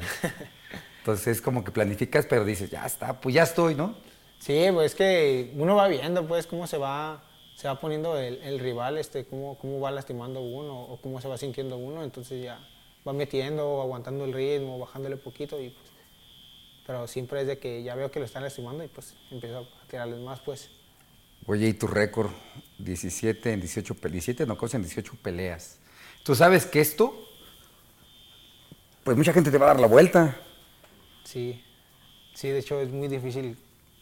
Entonces es como que planificas, pero dices, ya está, pues ya estoy, ¿no? Sí, pues es que uno va viendo pues cómo se va, se va poniendo el, el rival, este, cómo, cómo va lastimando uno o cómo se va sintiendo uno, entonces ya va metiendo, aguantando el ritmo, bajándole poquito y pues, pero siempre es de que ya veo que lo están lastimando y pues empiezo a tirarles más pues. Oye, ¿y tu récord? 17 en 18 peleas, 17 no en 18 peleas. Tú sabes que esto, pues mucha gente te va a dar la vuelta. Sí, sí, de hecho es muy difícil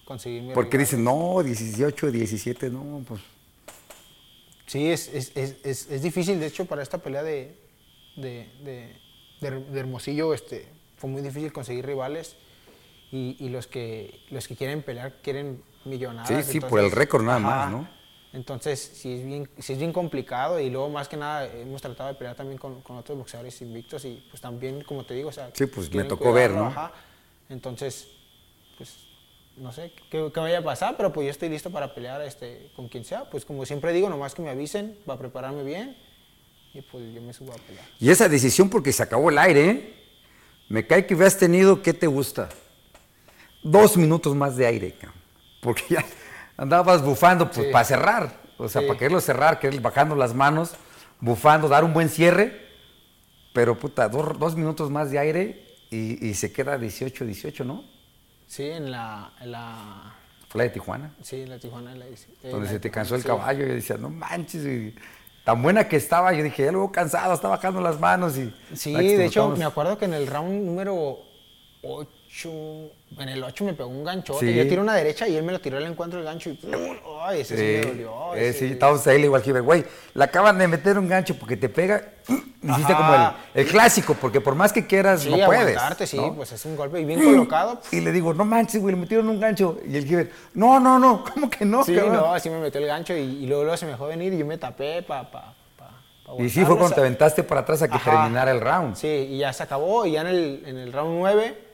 conseguir mi Porque rival. dicen, no, 18, 17, no, pues. Sí, es, es, es, es, difícil, de hecho, para esta pelea de, de, de, de- Hermosillo este, fue muy difícil conseguir rivales y, y los, que, los que quieren pelear quieren millonadas. Sí, sí, por el récord nada más, ¿no? Entonces, sí es, bien, sí es bien complicado y luego, más que nada, hemos tratado de pelear también con, con otros boxeadores invictos y pues también, como te digo, o sea... Sí, pues, me tocó ver, ¿no? ajá. Entonces, pues no sé qué, qué vaya a pasar, pero pues yo estoy listo para pelear este, con quien sea. Pues como siempre digo, nomás que me avisen, va a prepararme bien y pues yo me subo a pelear. Y esa decisión porque se acabó el aire, ¿eh? Me cae que hubieras tenido, ¿qué te gusta? Dos minutos más de aire. Porque ya andabas bufando pues, Sí. para cerrar. O sea, Sí. para quererlo cerrar, querer bajando las manos, bufando, dar un buen cierre. Pero, puta, dos, dos minutos más de aire y, y se queda 18, 18, ¿no? Sí, en la, en la, Fue la de Tijuana. Sí, la de Tijuana la. Eh, donde la se te cansó el sí. caballo. Yo decía, no manches. y tan buena que estaba. Yo dije, ya veo cansado, está bajando las manos. y Sí, la de hecho, me acuerdo que en el round número 8, en el 8 me pegó un ganchote. Sí. Yo tiré una derecha y él me lo tiró al encuentro del gancho y ¡pum! ¡Ay, ese sí, me dolió! eh, sí, estábamos ahí igual que güey, le acaban de meter un gancho porque te pega, hiciste como el, el clásico, porque por más que quieras, Sí, no puedes. sí, ¿no? pues es un golpe y bien colocado. Y le digo, no manches, güey, le metieron un gancho. Y el Giver, no, no, no, ¿cómo que no? Sí, cabrón?" no, así me metió el gancho y, y luego, luego se me dejó venir y yo me tapé para pa, pa, pa Y sí, fue cuando te aguantarlo, o sea, aventaste para atrás a que Ajá. terminara el round. Sí, y ya se acabó y ya en el, en el round 9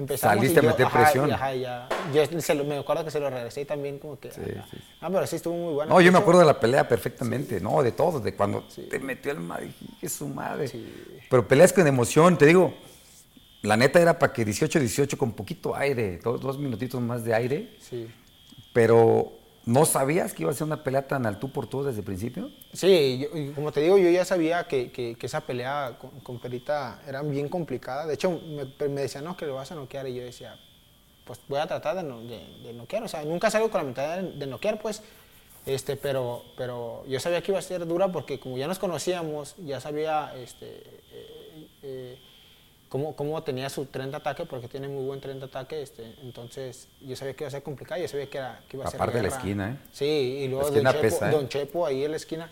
empezamos. Saliste y a meter ajá, presión. y ajá, ya. Yo se lo- me acuerdo que se lo regresé también como que... Sí, sí, sí. Ah, pero sí estuvo muy bueno. No, yo me acuerdo de la pelea perfectamente, no, de todo, de cuando te metió el madre, dije, su madre. Pero peleas con emoción, te digo, la neta era para que 18-18 con poquito aire, dos, dos minutitos más de aire, Sí. pero ¿no sabías que iba a ser una pelea tan al tú por tú desde el principio? Sí, yo- como te digo, yo ya sabía que, que- esa pelea con, Perita era bien complicada. De hecho, me, me decían, no, que lo vas a noquear. Y yo decía, pues voy a tratar de, no- noquear. O sea, nunca salgo con la mentalidad de, de noquear, pues. Este, pero, pero yo sabía que iba a ser dura porque como ya nos conocíamos, ya sabía este, eh, eh, cómo, cómo tenía su tren de ataque, porque tiene muy buen tren de ataque. Este, entonces, yo sabía que iba a ser complicado, yo sabía que, era, que iba a ser Aparte de la esquina, ¿eh? Sí, y luego Don Chepo, pesa, ¿eh? Don Chepo ahí en la esquina.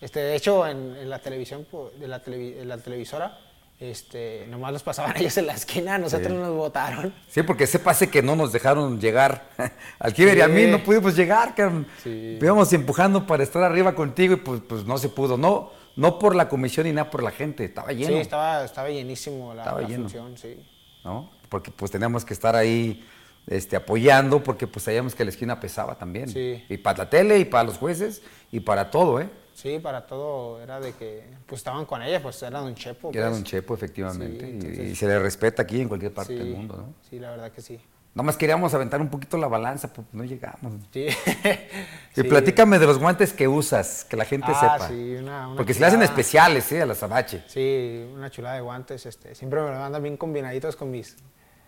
Este, de hecho, en, en la televisión, de la, televi- en la televisora, este, nomás los pasaban <laughs> ellos en la esquina, nosotros nos votaron. Sí, porque ese pase que no nos dejaron llegar <laughs> al Kiber y a mí Sí. no pudimos llegar, cabrón. Sí. Íbamos empujando para estar arriba contigo y pues, pues no se pudo. No, no por la comisión ni nada por la gente, estaba lleno. Sí, estaba, estaba llenísimo la, Estaba la lleno. función, sí. ¿no? Porque pues teníamos que estar ahí este, apoyando porque pues sabíamos que la esquina pesaba también. Sí. Y para la tele y para los jueces y para todo, ¿eh? Sí, para todo era de que, pues estaban con ella, pues era Don Chepo. Era pues. un chepo, efectivamente. Sí, y- y, se le respeta aquí en cualquier parte Sí, del mundo, ¿no? Sí, la verdad que sí. Nada más queríamos aventar un poquito la balanza, pues no llegamos. Sí. <laughs> Y Sí. platícame de los guantes que usas, que la gente Ah, sepa. sí, una- una Porque se le hacen chulada. especiales, ¿eh? A la Sabache. Sí, una chulada de guantes, este, siempre me lo mandan bien combinaditos con mis,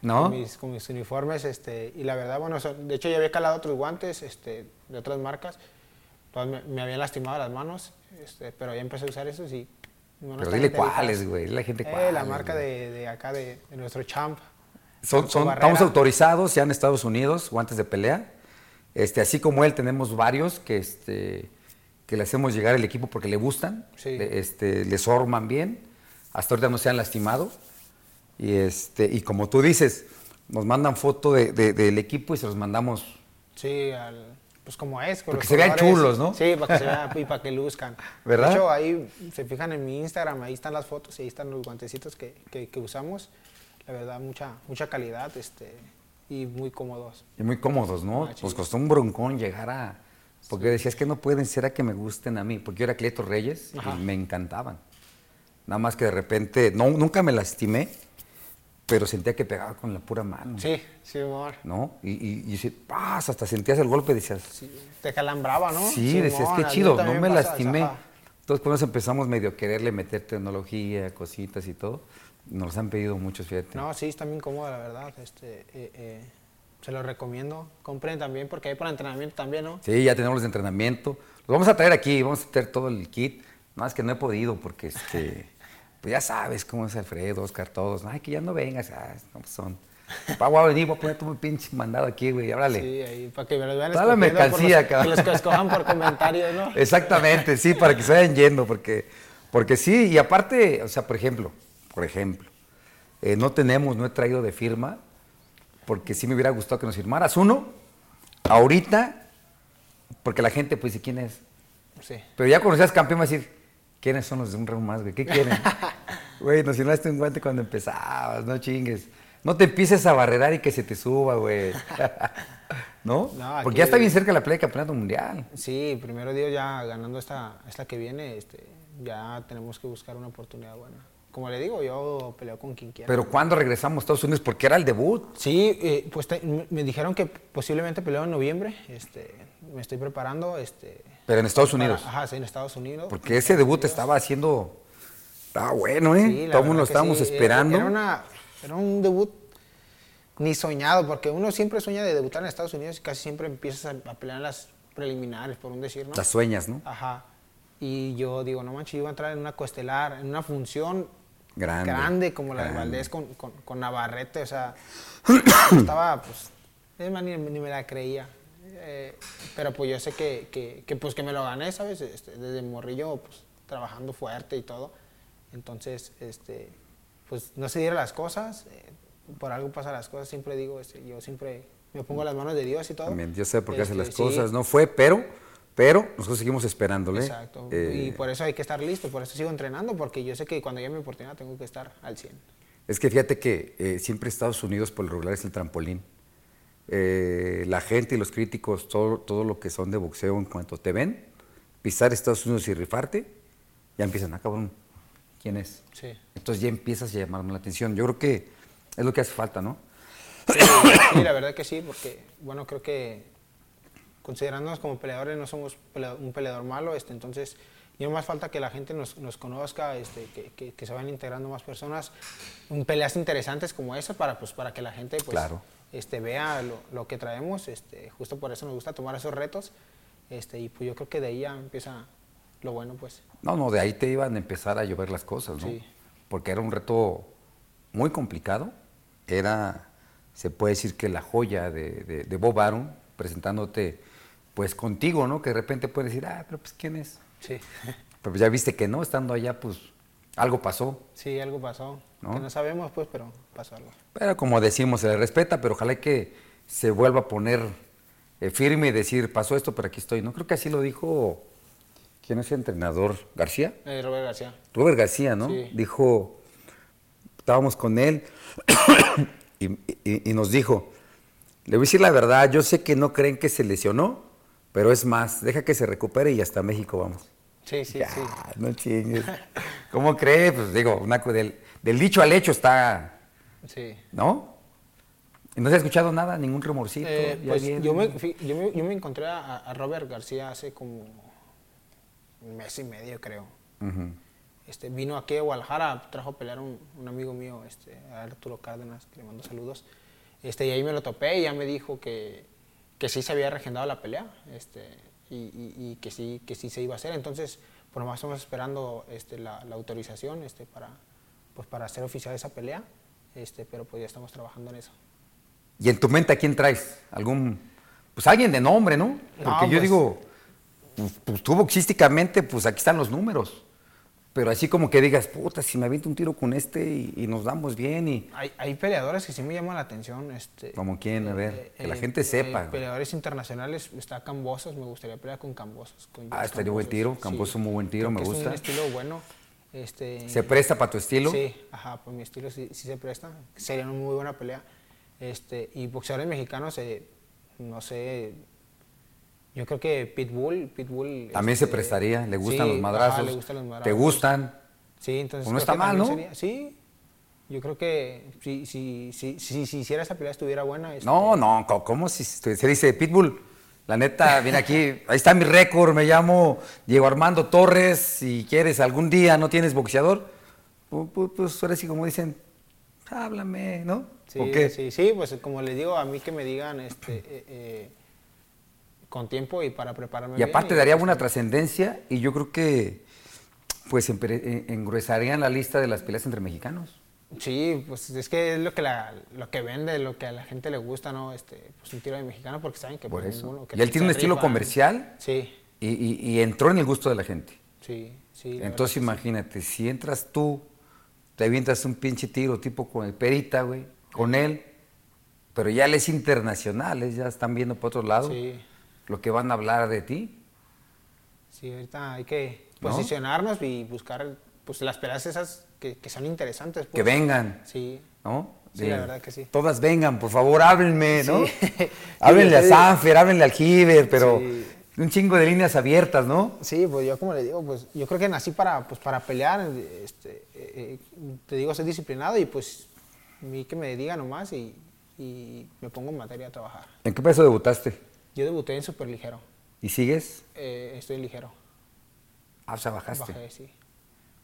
¿No? con mis, con mis uniformes, este, y la verdad, bueno, son- de hecho ya había calado otros guantes, este, de otras marcas, todas me, me habían lastimado las manos, este, pero ya empecé a usar esos y... bueno, Pero dile cuáles, güey. La gente Eh, cuáles. la marca de, de acá, de, de nuestro champ. Son, son- estamos autorizados ya en Estados Unidos, guantes de pelea. Este, así como él, tenemos varios que, este, que le hacemos llegar al equipo porque le gustan, Sí. le, este, les forman bien. Hasta ahorita no se han lastimado. Y, este, y como tú dices, nos mandan foto de- de- del equipo y se los mandamos. Sí, al- pues como es. Porque se vean chulos, ¿no? Sí, para que se vean y para que luzcan. <laughs> ¿Verdad? De hecho, ahí se fijan en mi Instagram, ahí están las fotos y ahí están los guantecitos que, que- que usamos. La verdad, mucha, mucha calidad este, y muy cómodos. Y muy cómodos, ¿no? Ah, sí. Nos costó un broncón llegar a... Porque decías que no pueden ser a que me gusten a mí, porque yo era Cleto Reyes Ajá. y me encantaban. Nada más que de repente, no, nunca me lastimé, pero sentía que pegaba con la pura mano. Sí, sí, amor. ¿No? Y, y, y hasta sentías el golpe y decías, sí, Sí, te calambraba, ¿no? decías, Simón, qué chido, no me pasa, lastimé. ajá. Entonces, cuando empezamos medio a quererle meter tecnología, cositas y todo, nos han pedido muchos, fíjate. No, sí, está bien cómodo, la verdad. Este, eh, eh, se lo recomiendo. Compren también, porque hay para entrenamiento también, ¿no? Sí, ya tenemos los de entrenamiento. Los vamos a traer aquí, vamos a traer todo el kit. Nada más que no he podido porque, este, <laughs> pues ya sabes cómo es Alfredo, Oscar, todos. Ay, que ya no vengas. Ah, no pues son. Pa, voy a venir, voy a poner todo mi pinche mandado aquí, güey, órale. Sí, ahí, para que me los vean Toda la por mercancía, los, cabrón. los que escojan por comentarios, ¿no? <laughs> Exactamente, sí, para que se vayan yendo, porque, porque sí, y aparte, o sea, por ejemplo, por ejemplo, eh, no tenemos, no he traído de firma, porque sí me hubiera gustado que nos firmaras uno, ahorita, porque la gente pues dice quién es. Sí. Pero ya cuando seas campeón vas a decir, ¿quiénes son los de un round más, güey? ¿Qué quieren? <laughs> Güey, nos firmaste un guante cuando empezabas, no chingues. No te empieces a barrerar y que se te suba, güey. <laughs> ¿No? No, aquí- Porque ya está bien cerca la playa de campeonato mundial. Sí, primero Dios ya ganando esta, esta que viene, este, ya tenemos que buscar una oportunidad buena. Como le digo, yo peleo con quien quiera. Pero ¿cuándo regresamos a Estados Unidos? Porque era el debut. Sí, eh, pues te- me- dijeron que posiblemente peleo en noviembre. Este, me estoy preparando. Este, Pero en Estados para- Unidos. ajá, sí, en Estados Unidos. Porque ese debut estaba haciendo. Estaba bueno, ¿eh? Sí, la Todo el mundo lo estábamos sí, esperando. Era, una- era un debut ni soñado, porque uno siempre sueña de debutar en Estados Unidos y casi siempre empiezas a, a pelear en las preliminares, por un decir, ¿no? Las sueñas, ¿no? Ajá. Y yo digo, no manches, yo iba a entrar en una coestelar, en una función Grande. grande como la de. Valdés con, con, con Navarrete, o sea, <clears throat> estaba, pues, es más, ni, ni me la creía. Eh, pero pues yo sé que, que, que, pues, que me lo gané, ¿sabes? Este, desde morrillo, pues, trabajando fuerte y todo. Entonces, este, pues, no se dieron las cosas, eh, por algo pasan las cosas, siempre digo, este, yo siempre me pongo las manos de Dios y todo. También, yo sé por qué hace Este, las sí, cosas. No fue, pero, pero nosotros seguimos esperándole. Exacto. Eh, y por eso hay que estar listo, por eso sigo entrenando, porque yo sé que cuando llegue mi oportunidad tengo que estar al 100. Es que fíjate que eh, siempre Estados Unidos por lo regular es el trampolín. Eh, la gente y los críticos, todo, todo lo que son de boxeo, en cuanto te ven, pisar Estados Unidos y rifarte, ya empiezan, ah, cabrón, ¿quién es? Sí. Entonces ya empiezas a llamarme la atención. Yo creo que es lo que hace falta, ¿no? Sí, sí, la verdad que sí, porque, bueno, creo que considerándonos como peleadores no somos un peleador malo, este, entonces y no más falta que la gente nos, nos conozca, este, que, que- que se vayan integrando más personas, peleas interesantes como esa para, pues, para que la gente pues, Claro. este, vea lo, lo que traemos, este, justo por eso nos gusta tomar esos retos, este, y pues yo creo que de ahí ya empieza lo bueno, pues. No, no, de ahí te iban a empezar a llover las cosas, ¿no? Sí. Porque era un reto muy complicado. Era, se puede decir que la joya de, de, de Bob Arum, presentándote pues contigo, ¿no? Que de repente puedes decir, ah, pero pues ¿quién es? Sí, <laughs> Pero ya viste que no, estando allá, pues algo pasó. sí, algo pasó, ¿No? que no sabemos, pues, pero pasó algo. Pero como decimos, se le respeta, pero ojalá que se vuelva a poner eh, firme y decir, pasó esto, pero aquí estoy. No creo que así lo dijo, ¿quién es el entrenador? ¿García? Eh, Robert García. Robert García, ¿no? Sí. Dijo, estábamos con él <coughs> y, y- y nos dijo, le voy a decir la verdad, yo sé que no creen que se lesionó, pero es más, deja que se recupere y hasta México vamos. Sí, sí, Ya, sí. no chingues. <laughs> ¿Cómo cree? Pues digo, una del, del dicho al hecho está, Sí. ¿no? No se ha escuchado nada, ningún rumorcito. Eh, pues yo me, yo, me, yo me encontré a, a Robert García hace como un mes y medio, creo. Este, vino aquí a Guadalajara, trajo a pelear un, un amigo mío, este, Arturo Cárdenas, que le mando saludos. Este, y ahí me lo topé y ya me dijo que, que sí se había regendado la pelea este, y, y- y que, sí, que sí se iba a hacer. Entonces, por lo más estamos esperando este, la, la autorización este, para, pues, para hacer oficial esa pelea, este, pero pues ya estamos trabajando en eso. ¿Y en tu mente a quién traes? ¿Algún, pues alguien de nombre, ¿no? Porque No, yo pues- digo, pues, pues tú boxísticamente, pues aquí están los números. Pero así como que digas, puta, si me aviento un tiro con este y, y nos damos bien y... Hay, hay peleadores que sí me llaman la atención. Este, ¿Como quién? A ver, que la gente sepa, peleadores internacionales, está Cambosos, me gustaría pelear con Cambosos. Con Ah, estaría buen tiro, Cambosos muy buen tiro, Creo me gusta. Es un estilo bueno. Este, ¿Se presta para tu estilo? Sí, ajá, por mi estilo sí, sí se presta. Sería una muy buena pelea. Este, y boxeadores mexicanos, eh, no sé, yo creo que Pitbull, Pitbull También se este, prestaría, le gustan sí, los ajá, madrazos. le gustan los ¿Te gustan? Sí, entonces. Pues no creo está mal, ¿no? sería- sí, yo creo que si, si, si, si, si hiciera esa pelea estuviera buena. este, No, no, ¿cómo si se dice Pitbull? La neta, viene aquí, ahí está mi récord, me llamo Diego Armando Torres, si quieres algún día no tienes boxeador, pu- pu- pues ahora sí como dicen, háblame, ¿no? Sí, sí, sí, pues como les digo, a mí que me digan este, eh, eh, con tiempo y para prepararme Y bien, aparte daría buena trascendencia y yo creo que pues eh, engruesarían la lista de las peleas entre mexicanos. Sí, pues es que es lo que, la, lo que vende, lo que a la gente le gusta, ¿no? Este, pues un tiro de mexicano porque saben que Por pues, eso. ninguno- que Y él tiene un estilo comercial Sí, y, y- y entró en el gusto de la gente. sí, sí. Entonces imagínate, si entras tú, te avientas un pinche tiro tipo con el Perita, güey, con él, pero ya él es internacional, ya están viendo por otro lado verdad que sí. Lo que van a hablar de ti. Sí, ahorita hay que ¿No? posicionarnos y buscar pues las peleas esas que, que son interesantes. Que pues. vengan, Sí, ¿no? Sí, la verdad que sí. Todas vengan, por favor, háblenme, ¿no? <laughs> Sí. <laughs> háblenle a. Sanfer, háblenle al Giver, pero Sí. un chingo de líneas abiertas, ¿no? Sí, pues yo como le digo, pues yo creo que nací para, pues, para pelear, este, eh, eh, te digo, soy disciplinado y pues a mí que me diga nomás y, y me pongo en materia a trabajar. ¿En qué peso debutaste? Yo debuté en super ligero, ¿Y sigues? eh, estoy ligero, Ah, o sea, bajaste. bajé, sí.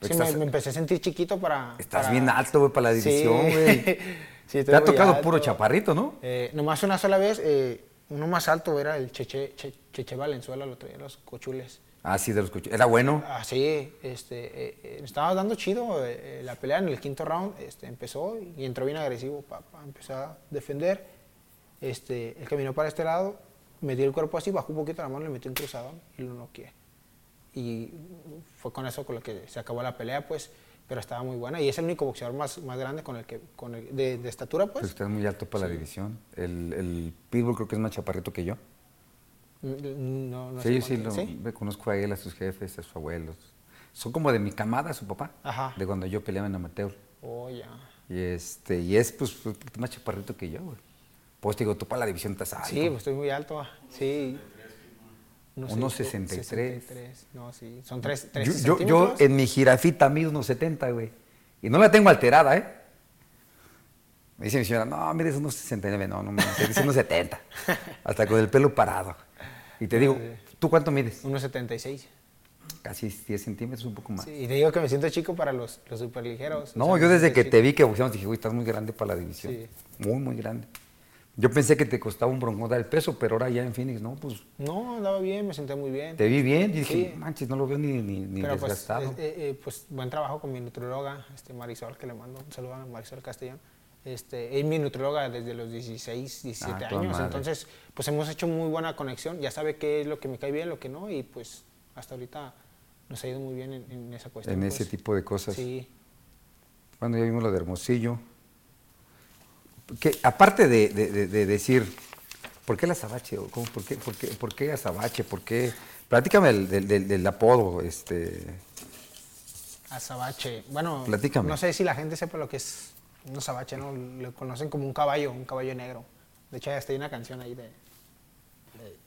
Me, estás- me empecé a sentir chiquito para... Estás para- bien alto, güey, para la división, güey. <laughs> Sí, Te ha tocado alto. puro chaparrito, ¿no? Eh, nomás una sola vez, eh, uno más alto era el Cheche, Che- Cheche Valenzuela, lo traía los cochules. Ah, sí, de los cuchillos. Era bueno. Ah, sí, este, eh, estaba dando chido la pelea en el quinto round, este, empezó y entró bien agresivo, papá, empezó a defender, este, él caminó para este lado, metió el cuerpo así, bajó un poquito la mano, le metió un cruzado y lo noqueé. Y fue con eso con lo que se acabó la pelea, pues, pero estaba muy buena y es el único boxeador más, más grande con el que, con el- de, de estatura, Pues pues. usted es muy alto para la división. El, el Pitbull creo que es más chaparrito que yo. No, no sí, sé sí, lo, me conozco a él, a sus jefes, a sus abuelos. Son como de mi camada, su papá. Ajá. De cuando yo peleaba en amateur. Oh, ya. Y este, y es pues más chaparrito que yo, güey. Pues te digo, tú para la división estás alto. Sí, pues estoy muy alto. ah, Sí. No sé, 1.63. 63, No, sí. Son 3, yo, yo, yo en mi jirafita mido unos 70, güey. Y no la tengo alterada, ¿eh? Me dice mi señora, no, mides unos 69. No, no, dice unos 70. <laughs> Hasta con el pelo parado. Y te digo, ¿tú cuánto mides? 1.76. Casi 10 centímetros, un poco más. Sí, y te digo que me siento chico para los, los superligeros. o No, sea, yo desde que chico. te vi que boxeamos dije, güey, estás muy grande para la división. Sí. Muy, muy grande. Yo pensé que te costaba un broncón dar el peso, pero ahora ya en Phoenix, no, pues No, andaba bien, me senté muy bien. te vi bien y dije, Sí. manches, no lo veo ni, ni, ni Pero pues, desgastado. eh, eh, eh, pues buen trabajo con mi nutrióloga, este, Marisol, que le mando un saludo a Marisol Castellón. Este, es mi nutrióloga desde los 16, 17 Ah, años, entonces pues hemos hecho muy buena conexión, ya sabe qué es lo que me cae bien, lo que no, y pues hasta ahorita nos ha ido muy bien en, en esa cuestión. en ese pues. tipo de cosas. Sí, Bueno, ya vimos lo de Hermosillo. Que, aparte de, de- de- de decir, ¿por qué la Azabache? ¿O cómo? ¿Por, qué, por, qué, ¿Por qué Azabache? ¿Por qué? Platícame del- del- del apodo. Este, azabache. Bueno, Platícame. no sé si la gente sepa lo que es un azabache, ¿no? Lo conocen como un caballo, un caballo negro. De hecho, hasta hay una canción ahí de...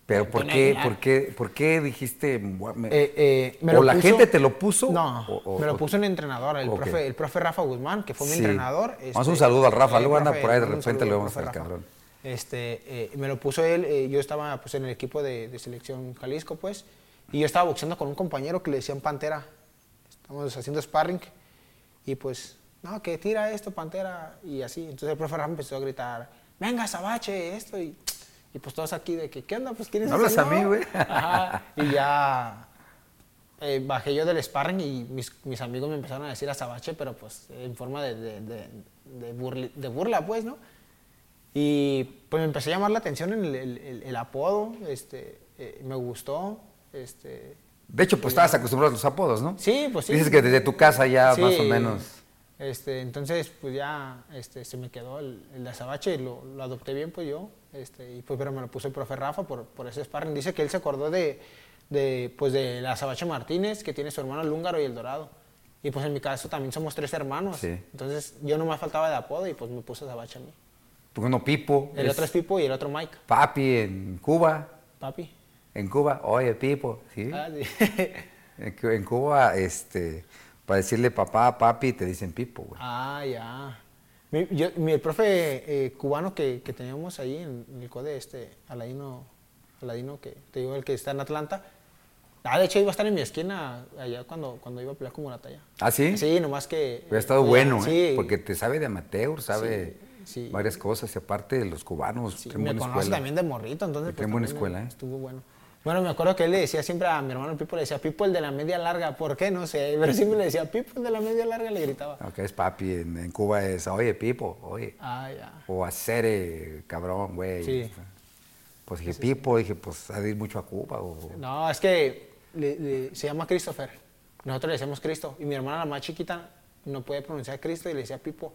pero ¿por qué, por, qué, ¿por qué dijiste? Eh, eh, me ¿O la puso- gente te lo puso? No, o- o- me lo puso un entrenador, el, Ok. profe, el profe Rafa Guzmán, que fue mi Sí. entrenador. Vamos un saludo al Rafa, luego anda por ahí, de repente le vamos al cabrón. Este, eh, me lo puso él, eh, yo estaba pues, en el equipo de, de selección Jalisco, pues, y yo estaba boxeando con un compañero que le decían Pantera. Estamos haciendo sparring, y pues, no, que tira esto, Pantera, y así. Entonces el profe Rafa empezó a gritar, venga, Sabache, esto, y, y pues todos aquí de que, ¿qué onda? Pues, ¿quién hablas a mí, güey? Ajá, y ya <laughs> eh, bajé yo del sparring y mis, mis amigos me empezaron a decir azabache, pero pues en forma de, de, de, de burli- de burla, pues, ¿no? Y pues me empezó a llamar la atención el, el- el- el apodo, este, eh, me gustó, este... De hecho, pues estabas acostumbrado a los apodos, ¿no? Sí, pues sí. Dices que desde tu casa ya Sí, más o menos. Este, entonces, pues ya este, se me quedó el, el de azabache y lo, lo adopté bien, pues yo. Este, y pues, pero me lo puso el profe Rafa por, por ese sparring. Dice que él se acordó de, de, pues, de la azabache Martínez, que tiene su hermano el húngaro y el dorado. Y pues en mi caso también somos tres hermanos. Sí. Entonces yo no me faltaba de apodo y pues me puso azabache a mí. Porque uno Pipo. El es otro es Pipo y el otro Mike. Papi en Cuba. Papi. En Cuba, oye, Pipo, ¿sí? Ah, sí. <laughs> En Cuba, este, para decirle papá, papi, te dicen Pipo, güey. Ah, ya. Mi, yo- mi- el profe eh, cubano que, que teníamos ahí en, en el CODE, este, Aladino, Aladino, que te digo, el que está en Atlanta. Ah, de hecho iba a estar en mi esquina allá cuando, cuando iba a pelear con Murataya. ¿Ah, sí? Sí, nomás que... Hubiera estado bueno, sí, ¿eh? Porque te sabe de amateur, sabe Sí, sí. varias cosas. Y aparte, los cubanos sí, me conoce escuela. también de morrito, entonces... Tienen buena escuela, ¿eh? Estuvo bueno. Bueno, me acuerdo que él le decía siempre a mi hermano Pipo, le decía Pipo el de la media larga. ¿Por qué? No sé, pero siempre le decía Pipo el de la media larga, le gritaba. Acá es papi, en, en Cuba es, oye, Pipo, oye. Ah, ya. O hacer cabrón, güey. Sí. Pues dije, Pipo, dije, pues ha de ir mucho a Cuba. O... No, es que le- le- se llama Christopher. Nosotros le decimos Cristo. Y mi hermana, la más chiquita, no puede pronunciar Cristo y le decía Pipo.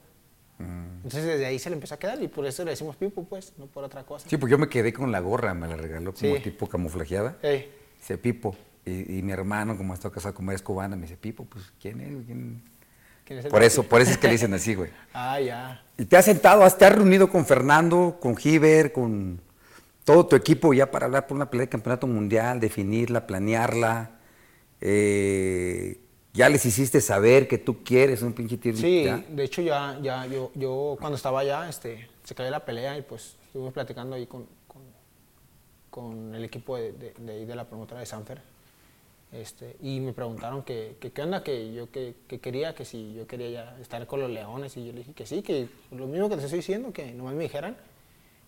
Mm. Entonces desde ahí se le empezó a quedar y por eso le decimos Pipo, pues, no por otra cosa. Sí, porque yo me quedé con la gorra, me la regaló como Sí. tipo camuflajeada. Ey, Dice Pipo. Y, y mi hermano, como está casado con varias cubanas, me dice, Pipo, pues, ¿quién es? ¿Quién? ¿quién es el Por eso, por eso es que le dicen así, güey. <laughs> Ah, ya. Y te has sentado, has- te has reunido con Fernando, con Giver, con todo tu equipo ya para hablar por una pelea de campeonato mundial, definirla, planearla. Eh, ya les hiciste saber que tú quieres un pinche tiro. Sí, ¿ya? de hecho ya, ya, yo, yo cuando estaba allá, este, se cayó la pelea y pues estuvimos platicando ahí con, con, con el equipo de, de, de ahí de la promotora de Sanfer. Este, y me preguntaron que, que qué onda, que yo que, que quería, que si yo quería ya estar con los leones. Y yo le dije que sí, que lo mismo que te estoy diciendo, que nomás me dijeran.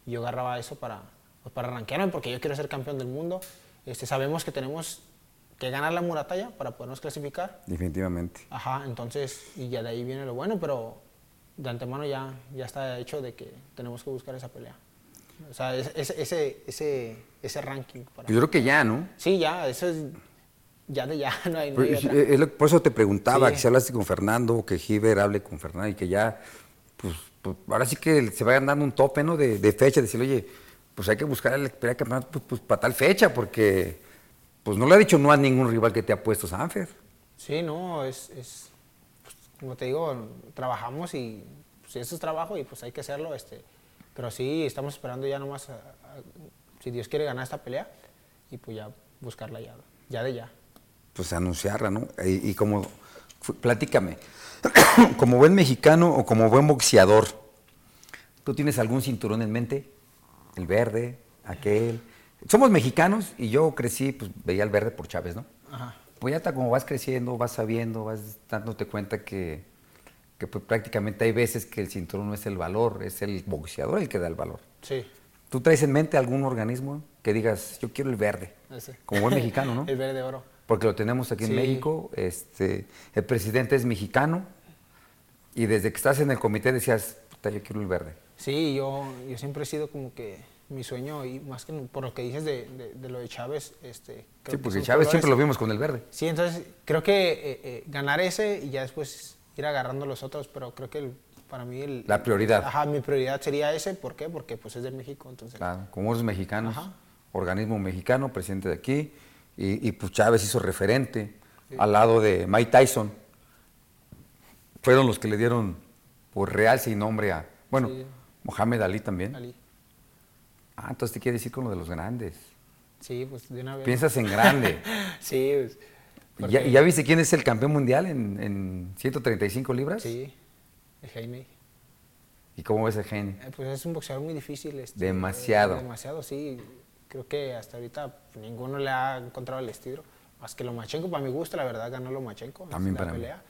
Y yo agarraba eso para, pues para arranquearme, porque yo quiero ser campeón del mundo. Este, sabemos que tenemos que ganar la muratalla para podernos clasificar. Definitivamente. Ajá, entonces, y ya de ahí viene lo bueno, pero de antemano ya, ya está hecho de que tenemos que buscar esa pelea. O sea, es- es- ese, ese, ese ranking. Para... Yo creo que ya, ¿no? Sí, ya, eso es ya de ya, <laughs> no hay, no hay Pues, otra. es lo- por eso te preguntaba, Sí. que si hablaste con Fernando, que Giver hable con Fernando y que ya, pues, pues, ahora sí que se vayan dando un tope, ¿no? De, de fecha, decirle, oye, pues hay que buscar el de campeonato pues, pues, para tal fecha, porque pues no le ha dicho no a ningún rival que te ha puesto Sanfer. Sí, no, es, es pues, como te digo, trabajamos y pues, eso es trabajo y pues hay que hacerlo. Este, pero sí, estamos esperando ya nomás, a- a- si Dios quiere ganar esta pelea y pues ya buscarla ya, ya de ya. Pues anunciarla, ¿no? Y, y como, platícame, <coughs> como buen mexicano o como buen boxeador, ¿tú tienes algún cinturón en mente? El verde, aquel. Somos mexicanos y yo crecí, pues veía el verde por Chávez, ¿no? Ajá. Pues ya está como vas creciendo, vas sabiendo, vas dándote cuenta que, que pues, prácticamente hay veces que el cinturón no es el valor, es el boxeador el que da el valor. Sí, ¿Tú traes en mente algún organismo que digas, yo quiero el verde? ese. Como buen mexicano, ¿no? <laughs> El verde oro. Porque lo tenemos aquí en. México, este, el presidente es mexicano y desde que estás en el comité decías, puta, yo quiero el verde. Sí, yo, yo siempre he sido como que mi sueño, y más que por lo que dices de, de- de lo de Chávez, este, creo Sí, son Chávez siempre lo vimos con el verde. Sí, entonces creo que eh, eh, ganar ese y ya después ir agarrando los otros, pero creo que el- para mí el... La prioridad. Ajá, mi prioridad sería ese, ¿por qué? Porque pues es de México, entonces... Claro, como los mexicanos, Ajá. organismo mexicano, presidente de aquí, y, y, pues Chávez hizo referente al lado de Mike Tyson. Fueron los que le dieron por realce y nombre a, bueno, Sí. Mohamed Ali también. Ali. Ah, entonces te quiere decir con lo de los grandes. Sí, pues de una vez. Piensas en grande. <laughs> sí, pues, ¿Y porque- ya, viste quién es el campeón mundial en, en 135 libras? Sí, el Jaime. ¿Y cómo ves el genio? Eh, Pues es un boxeador muy difícil. este, Demasiado. eh, demasiado, sí. Creo que hasta ahorita ninguno le ha encontrado el estilo. Más que Lomachenko, para mi gusto, la verdad, ganó Lomachenko. en También la para mí. pelea.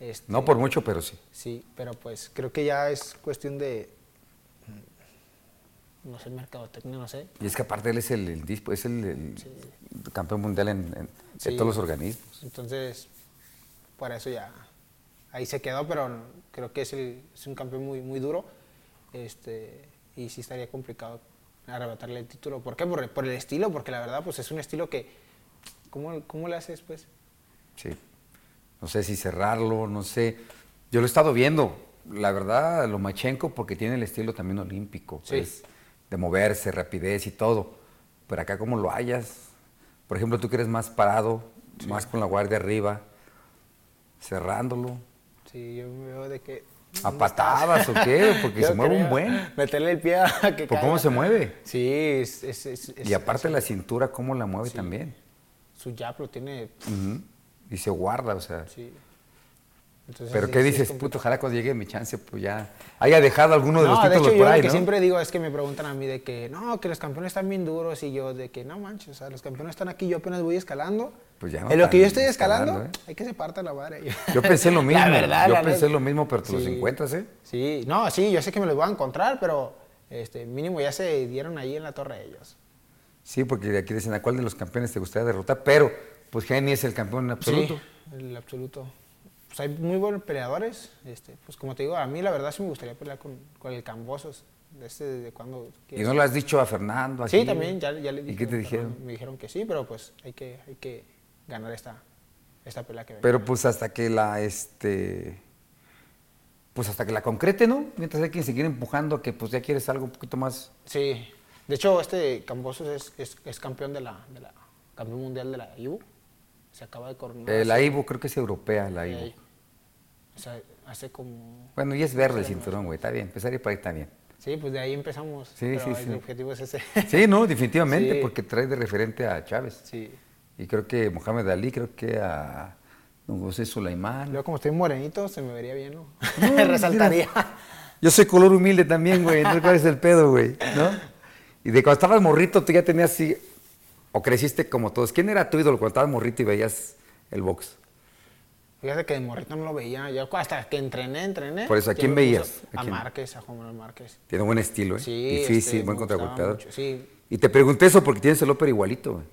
Este, No por mucho, pero sí. Sí, pero pues creo que ya es cuestión de. No sé, mercadotecnia, no sé. Y es que aparte él es el, el dispo- es el, el campeón mundial en, todos los organismos. Entonces, por eso ya ahí se quedó, pero creo que es, el- es un campeón muy, muy duro. Este, y sí estaría complicado arrebatarle el título. ¿Por qué? Por, por el estilo, porque la verdad pues es un estilo que... ¿Cómo, cómo le haces pues? Sí. No sé si cerrarlo, no sé. Yo lo he estado viendo. La verdad, Lomachenko, porque tiene el estilo también olímpico. Sí. pues, de moverse, rapidez y todo. Pero acá, ¿cómo lo hayas? Por ejemplo, tú que eres más parado, más con la guardia arriba, cerrándolo. Sí, yo me veo de que... ¿A ¿dónde patadas o qué? <laughs> Porque Yo se mueve un buen. Meterle el pie a que ¿Por cómo se mueve? Sí, es... es- es- es- Y aparte es- la cintura, ¿cómo la mueve Sí. también? Su jab lo tiene... Y se guarda, o sea. Sí. Entonces, Pero ¿qué sí dices? Puto, ojalá cuando llegue mi chance, pues ya haya dejado alguno de los de títulos hecho, yo por lo ahí, que ¿no? siempre digo es que me preguntan a mí de que, no, que los campeones están bien duros y yo de que, no manches, o sea, los campeones están aquí, yo apenas voy escalando. Pues ya no en lo que yo estoy escalando, escalando, ¿eh? hay que se parta la madre. Yo pensé lo <laughs> mismo, La verdad, yo la pensé lo mismo, pero te los encuentras, ¿eh? Sí, no, sí, yo sé que me los voy a encontrar, pero este, mínimo ya se dieron ahí en la torre ellos. Sí, porque de aquí dicen a cuál de los campeones te gustaría derrotar, pero pues Geni es el campeón absoluto. Sí, el absoluto. Pues hay muy buenos peleadores. Este, pues como te digo, a mí la verdad sí me gustaría pelear con, con el Cambosos. De este, cuando Y no le has dicho a Fernando. Sí, también, ya, ya le ¿Y dije. qué te dijeron? Me dijeron que sí, pero pues hay que, hay que ganar esta, esta pelea que. Pero pues hasta que la, este, pues hasta que la concrete, ¿no? Mientras hay quien seguir empujando que pues ya quieres algo un poquito más. Sí, de hecho este Cambosos es, es, es campeón de la, de la, campeón mundial de la IBU. Se acaba de coronar. Eh, la Ivo creo que es europea, la eh, O sea, hace como... Bueno, y es verde el cinturón, güey, está bien, empezaría por ahí está bien. Sí, pues de ahí empezamos. Sí, pero sí, el sí. objetivo es ese. Sí, no, definitivamente, Sí. porque trae de referente a Chávez. sí. Y creo que Mohamed Ali, creo que a don José Sulaimán. Luego como estoy morenito, se me vería bien, ¿no? No, <laughs> Resaltaría. Yo soy color humilde también, güey. Entonces, ¿cuál es el pedo, güey? ¿No? Y de cuando estabas morrito, tú ya tenías así ¿O creciste como todos? ¿Quién era tu ídolo cuando estabas morrito y veías el box? Fíjate que de morrito no lo veía. Yo hasta que entrené, entrené. Por eso, ¿a quién veías? ¿A A, quién? Márquez, a Juan Manuel Márquez. Tiene buen estilo, ¿eh? Sí, Difícil, este, buen contragolpeador. sí. Y te pregunté eso porque tienes el López igualito, güey.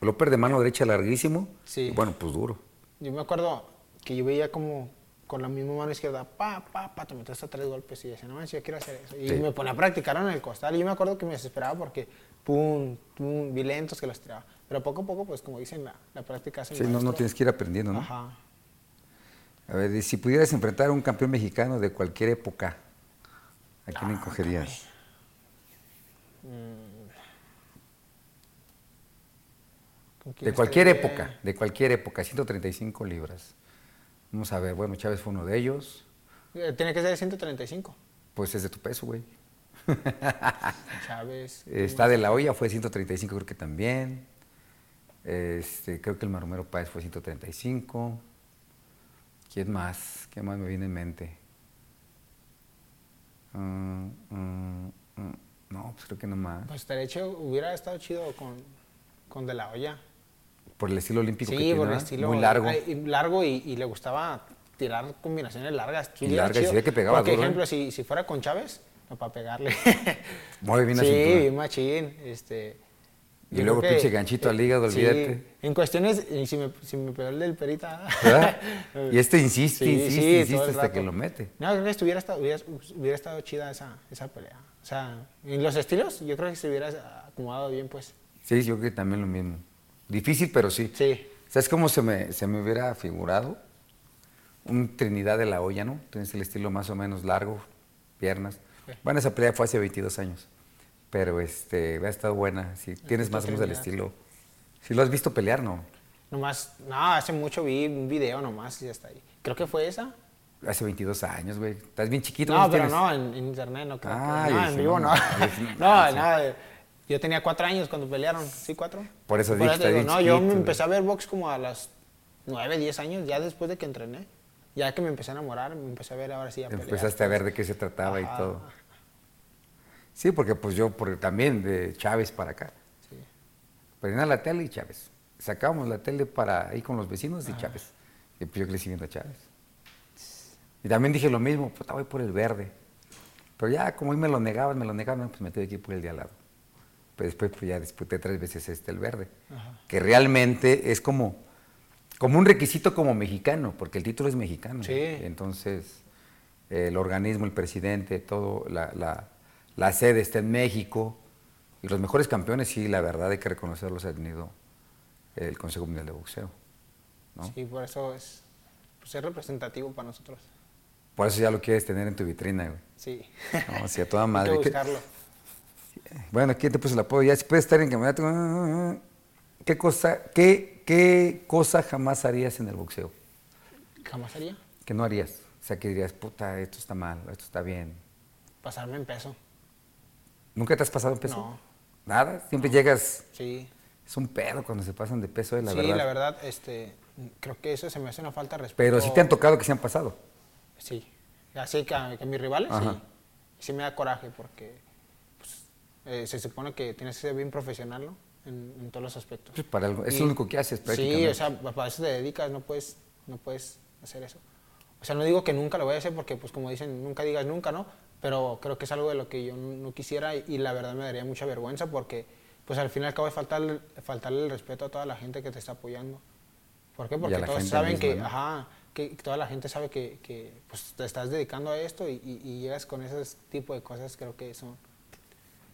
El López de mano derecha larguísimo. Sí. Y bueno, pues duro. Yo me acuerdo que yo veía como con la misma mano izquierda, pa, pa, pa, te metes hasta tres golpes y decía, no manches, yo quiero hacer eso. Y Sí. me ponía a practicar en el costal y yo me acuerdo que me desesperaba porque, pum, pum, vi lentos que los tiraba. Pero poco a poco, pues como dicen, la, la práctica hace Sí, no, no tienes que ir aprendiendo, ¿no? Ajá. A ver, si pudieras enfrentar a un campeón mexicano de cualquier época, ¿a Ah, quién encogerías? ¿Con quién De cualquier estaría? época, de cualquier época, 135 libras. Vamos a ver, bueno, Chávez fue uno de ellos. Eh, Tiene que ser de 135. Pues es de tu peso, güey. <laughs> Chávez. Está de la olla, fue 135, creo que también. Este, creo que el Maromero Páez fue 135. ¿Quién más? ¿Quién más me viene en mente? Mm, mm, no, pues creo que no más. Pues estaría chido, hubiera estado chido con, con De La Hoya. Por el estilo olímpico que Sí, tiene, por el estilo. Muy largo. largo y, y le gustaba tirar combinaciones largas. Y largas, y que pegaba Por duro, ¿eh? ejemplo, si, si fuera con Chávez, no para pegarle. Mueve bien la sí, cintura. bien machín. Este, Y luego pinche ganchito al hígado, sí, olvídate. En cuestiones, y si me, si me pegó el del perita. ¿Verdad? <laughs> Y este insiste, Sí, insiste, sí, insiste hasta que lo mete. No, creo que estuviera hubiera, hubiera estado chida esa, esa pelea. O sea, en los estilos, yo creo que se hubiera acomodado bien, pues. Sí, yo creo que también lo mismo. Difícil, pero sí. Sí. ¿Sabes cómo se me, se me hubiera figurado? Un Trinidad de la olla, ¿no? Tienes el estilo más o menos largo, piernas. Sí. Bueno, esa pelea fue hace 22 años. Pero este, ha estado buena. Si tienes tipo más o menos el Trinidad. estilo. Si lo has visto pelear, ¿no? Nomás, no, hace mucho vi un video nomás y ya está ahí. Creo que fue esa. Hace 22 años, güey. Estás bien chiquito. No, ¿cuántos pero tienes? no, en, en internet no creo. que- Ah, no, yo en vivo no, no. <laughs> No, sí. Yo tenía cuatro años cuando pelearon. ¿Sí, cuatro? Por eso dije, No, yo me chiquito, empecé a ver box como a las nueve, diez años, ya después de que entrené. Ya que me empecé a enamorar, me empecé a ver ahora sí a pelear. Empezaste a ver de qué se trataba y Ajá. todo. Sí, porque pues yo por, también de Chávez para acá. Sí. Prendía la tele y Chávez. Sacábamos la tele para ir con los vecinos y Chávez. Y pues yo crecí viendo a Chávez. Y también dije lo mismo, puta, voy por el verde. Pero ya, como hoy me lo negaban, me lo negaban, pues me tuve que ir por el de al lado. Pero después pues ya disputé tres veces este, el verde. Ajá. Que realmente es como, como un requisito como mexicano, porque el título es mexicano. Sí. Entonces, el organismo, el presidente, todo, la, la- la sede está en México. Y los mejores campeones, sí, la verdad hay que reconocerlos, ha tenido el Consejo Mundial de Boxeo. ¿no? Sí, por eso es, pues es representativo para nosotros. Por eso ya lo quieres tener en tu vitrina, güey. Sí. No, sí, a toda madre. <laughs> Hay que ¿Qué- buscarlo. Bueno, aquí te puse el apodo. Ya si puedes estar en campeonato. ¿Qué cosa, qué, ¿Qué cosa jamás harías en el boxeo? Jamás haría Que no harías. O sea, que dirías, puta, esto está mal, esto está bien. pasarme en peso. ¿Nunca te has pasado en peso? No. Nada. Siempre llegas. Sí. Es un pedo cuando se pasan de peso, eh, la sí, verdad. la verdad, este, creo que eso se me hace una falta de respeto. Pero sí te han tocado que se han pasado. Sí. Así que a, que a mis rivales, Ajá. sí. Sí me da coraje porque pues, eh, se supone que tienes que ser bien profesional, ¿no? En, en todos los aspectos. Pues para algo- es Y- lo único que haces prácticamente. Sí, o sea, pa- para eso te dedicas, no puedes, no puedes hacer eso. O sea, no digo que nunca lo voy a hacer porque, pues como dicen, nunca digas nunca, ¿no? Pero creo que es algo de lo que yo no quisiera y, y la verdad me daría mucha vergüenza porque, pues al fin y al cabo es faltarle, faltarle el respeto a toda la gente que te está apoyando. ¿Por qué? Porque todos saben misma, que, ¿no? ajá, que toda la gente sabe que, que, pues, te estás dedicando a esto y, y- y llegas con ese tipo de cosas, creo que eso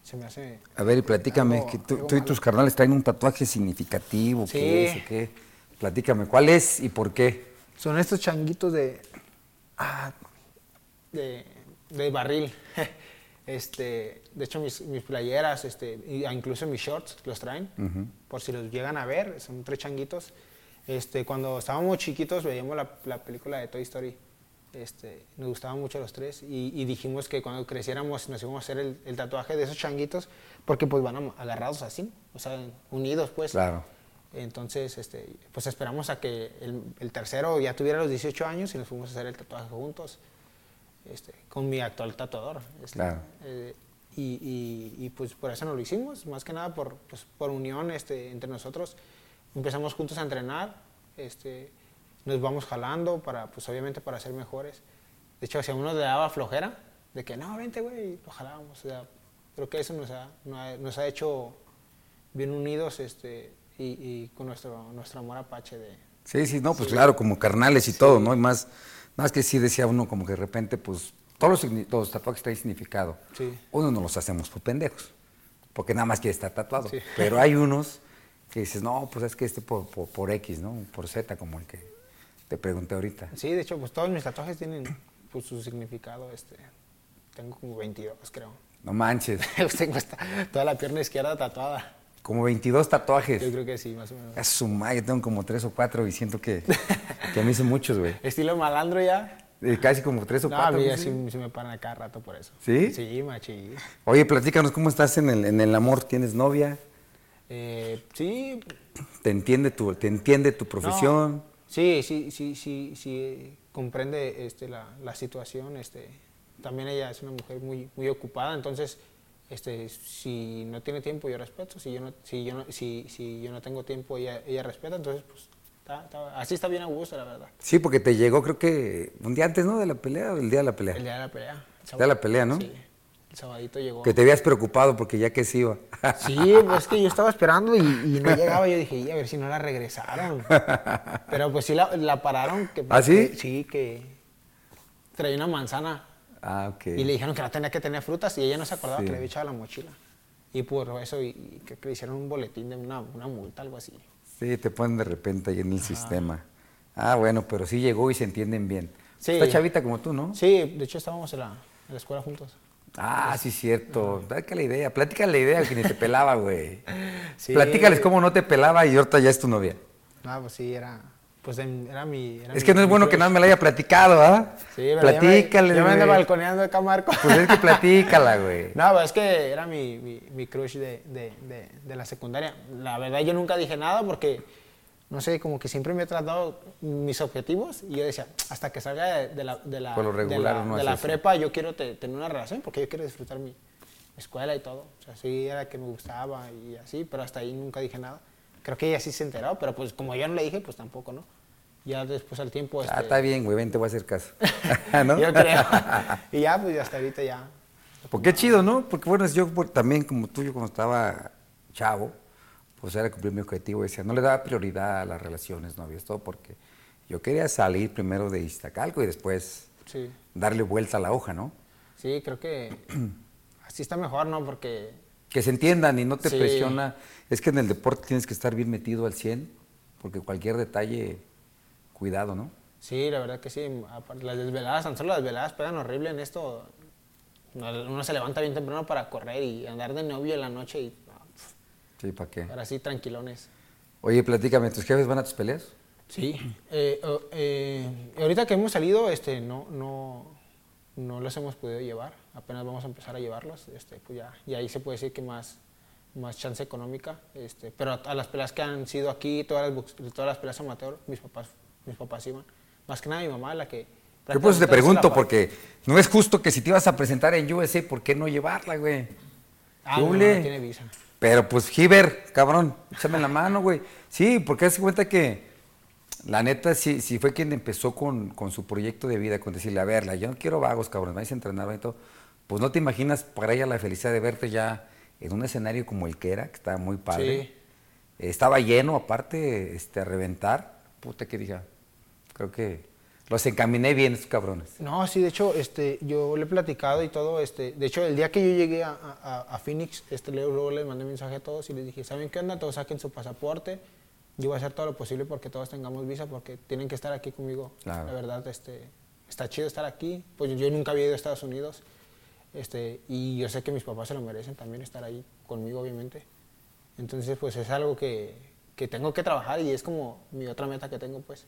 se me hace... A ver, y platícame, Algo- que tú, tú y tus carnales traen un tatuaje significativo, Sí. ¿qué es qué? Platícame, ¿cuál es y por qué? Son estos changuitos de. ah, de, de barril. <laughs> Este, de hecho, mis, mis playeras, este, y incluso mis shorts los traen. Por si los llegan a ver, son tres changuitos. Este, cuando estábamos chiquitos veíamos la, la película de Toy Story. Este, nos gustaban mucho los tres y, y dijimos que cuando creciéramos nos íbamos a hacer el, el tatuaje de esos changuitos porque pues van agarrados así, o sea, unidos pues. Claro. Entonces, este, pues esperamos a que el, el tercero ya tuviera los 18 años y nos fuimos a hacer el tatuaje juntos, este, con mi actual tatuador. este, Claro. eh, y, y, pues por eso no lo hicimos, más que nada por, pues, por unión este, entre nosotros. Empezamos juntos a entrenar, este, nos vamos jalando para, pues obviamente para ser mejores. De hecho, si a uno le daba flojera, de que no, vente, güey, lo jalábamos. O sea, creo que eso nos ha, nos ha hecho bien unidos este, y, y, con nuestro, nuestro amor apache de... Sí, sí, no, pues claro, como carnales y todo, ¿no? Y más, más que sí decía uno como que de repente, pues, todos los, los tatuajes traen significado. Sí. Uno no los hacemos por pendejos, porque nada más quiere estar tatuado. Pero hay unos que dices, no, pues es que este por, por, X, ¿no? Por Z, como el que te pregunté ahorita. Sí, de hecho, pues todos mis tatuajes tienen pues, su significado. Este, tengo como 22, creo. No manches. <laughs> tengo toda la pierna izquierda tatuada. Como 22 tatuajes. Yo creo que sí, más o menos. Es su madre, yo tengo como 3 o 4 y siento que, <laughs> que me hizo muchos, güey. Estilo malandro ya. Eh, casi como 3 o 4. No, a mí ya sí, me paran a cada rato por eso. ¿Sí? Sí, machi. Oye, platícanos, ¿cómo estás en el, en el amor? ¿Tienes novia? Eh, sí. ¿Te entiende tu, te entiende tu profesión? sí, sí, sí, sí, sí, comprende este, la, la situación. Este, también ella es una mujer muy, muy ocupada, entonces este, si no tiene tiempo yo respeto, si yo no, si yo no, si, si yo no tengo tiempo ella, ella respeta, entonces pues así está bien a gusto, la verdad. Sí, porque te llegó creo que un día antes, ¿no? De la pelea o el día de la pelea. El día de la pelea. El día de la pelea, ¿no? Sí. El sabadito llegó. Que te habías preocupado porque ya que se iba. Sí, pues es que yo estaba esperando y, no llegaba. Yo dije, y a ver si no la regresaron. Pero pues sí la, la pararon. Que, ¿Ah, sí? sí, que traía una manzana Ah, ok. Y le dijeron que no tenía que tener frutas y ella no se acordaba que le había echado la mochila. Y por eso, y, que, le hicieron un boletín de una, una, multa, algo así. Sí, te ponen de repente ahí en el sistema. Ah, bueno, pero sí llegó y se entienden bien. Sí. Está chavita como tú, ¿no? Sí, de hecho estábamos en la, en la escuela juntos. Ah, sí, cierto. Dale la idea. Platícale la idea que ni te <laughs> pelaba, güey. Sí. Platícales cómo no te pelaba y ahorita ya es tu novia. Ah, pues sí, era, pues era mi. es que no es bueno que nada me la haya platicado, ¿ah? Sí, pero Platícale. Yo me, ando balconeando acá, Marco. Pues es que platícala, güey. <laughs> No, es que era mi, mi, mi crush de, de, de, la secundaria. La verdad, yo nunca dije nada porque, no sé, como que siempre me he tratado mis objetivos y yo decía, hasta que salga de, la, de la, regular, de la, prepa, yo quiero tener una relación porque yo quiero disfrutar mi escuela y todo. O sea, sí era que me gustaba y así, pero hasta ahí nunca dije nada. Creo que ella sí se enteró, pero pues como yo no le dije, pues tampoco, ¿no? Ya después al tiempo... Ah, este... está bien, güey, ven, te voy a hacer caso. <laughs> <laughs> ¿No? yo creo. <laughs> y ya, pues hasta ahorita ya... Porque qué chido, ¿no? Porque bueno, yo también como tú, yo cuando estaba chavo, pues era cumplir mi objetivo, decía, no le daba prioridad a las relaciones, novios, todo porque yo quería salir primero de Iztacalco y después darle vuelta a la hoja, ¿no? Sí, creo que <clears throat> así está mejor, ¿no? Porque que se entiendan y no te presiona. Es que en el deporte tienes que estar bien metido al 100, porque cualquier detalle, cuidado, ¿no? Sí, la verdad que sí. Las desveladas, tan solo las desveladas pegan horrible en esto. Uno se levanta bien temprano para correr y andar de novio en la noche y... Sí, ¿para qué? Para así tranquilones. Oye, platícame, ¿tus jefes van a tus peleas? Sí. Eh, eh, ahorita que hemos salido, este, no, no, no los hemos podido llevar, apenas vamos a empezar a llevarlos, este, pues ya, y ahí se puede decir que más, más chance económica, este, pero a, las peleas que han sido aquí, todas las, todas las peleas amateur, mis papás, mis papás iban, más que nada mi mamá la que... Yo pues te pregunto, porque no es justo que si te ibas a presentar en USA, ¿por qué no llevarla, güey? Ah, no, no, tiene visa. Pero pues, Giver, cabrón, échame la mano, güey. Sí, porque hace cuenta que la neta, sí, sí fue quien empezó con, su proyecto de vida, con decirle, a verla, yo no quiero vagos, cabrón, vais a entrenar y todo. Pues no te imaginas para ella la felicidad de verte ya en un escenario como el que era, que estaba muy padre. estaba lleno, aparte, este, a reventar. Puta que diga, creo que los encaminé bien estos cabrones. No, sí, de hecho, este, yo le he platicado y todo, este, de hecho, el día que yo llegué a, a, Phoenix, este, luego les mandé mensaje a todos y les dije, ¿saben qué onda? Todos saquen su pasaporte yo voy a hacer todo lo posible porque todos tengamos visa, porque tienen que estar aquí conmigo. La verdad, este, está chido estar aquí. Pues yo nunca había ido a Estados Unidos. Este, y yo sé que mis papás se lo merecen también estar ahí conmigo, obviamente. Entonces, pues es algo que, que tengo que trabajar y es como mi otra meta que tengo, pues.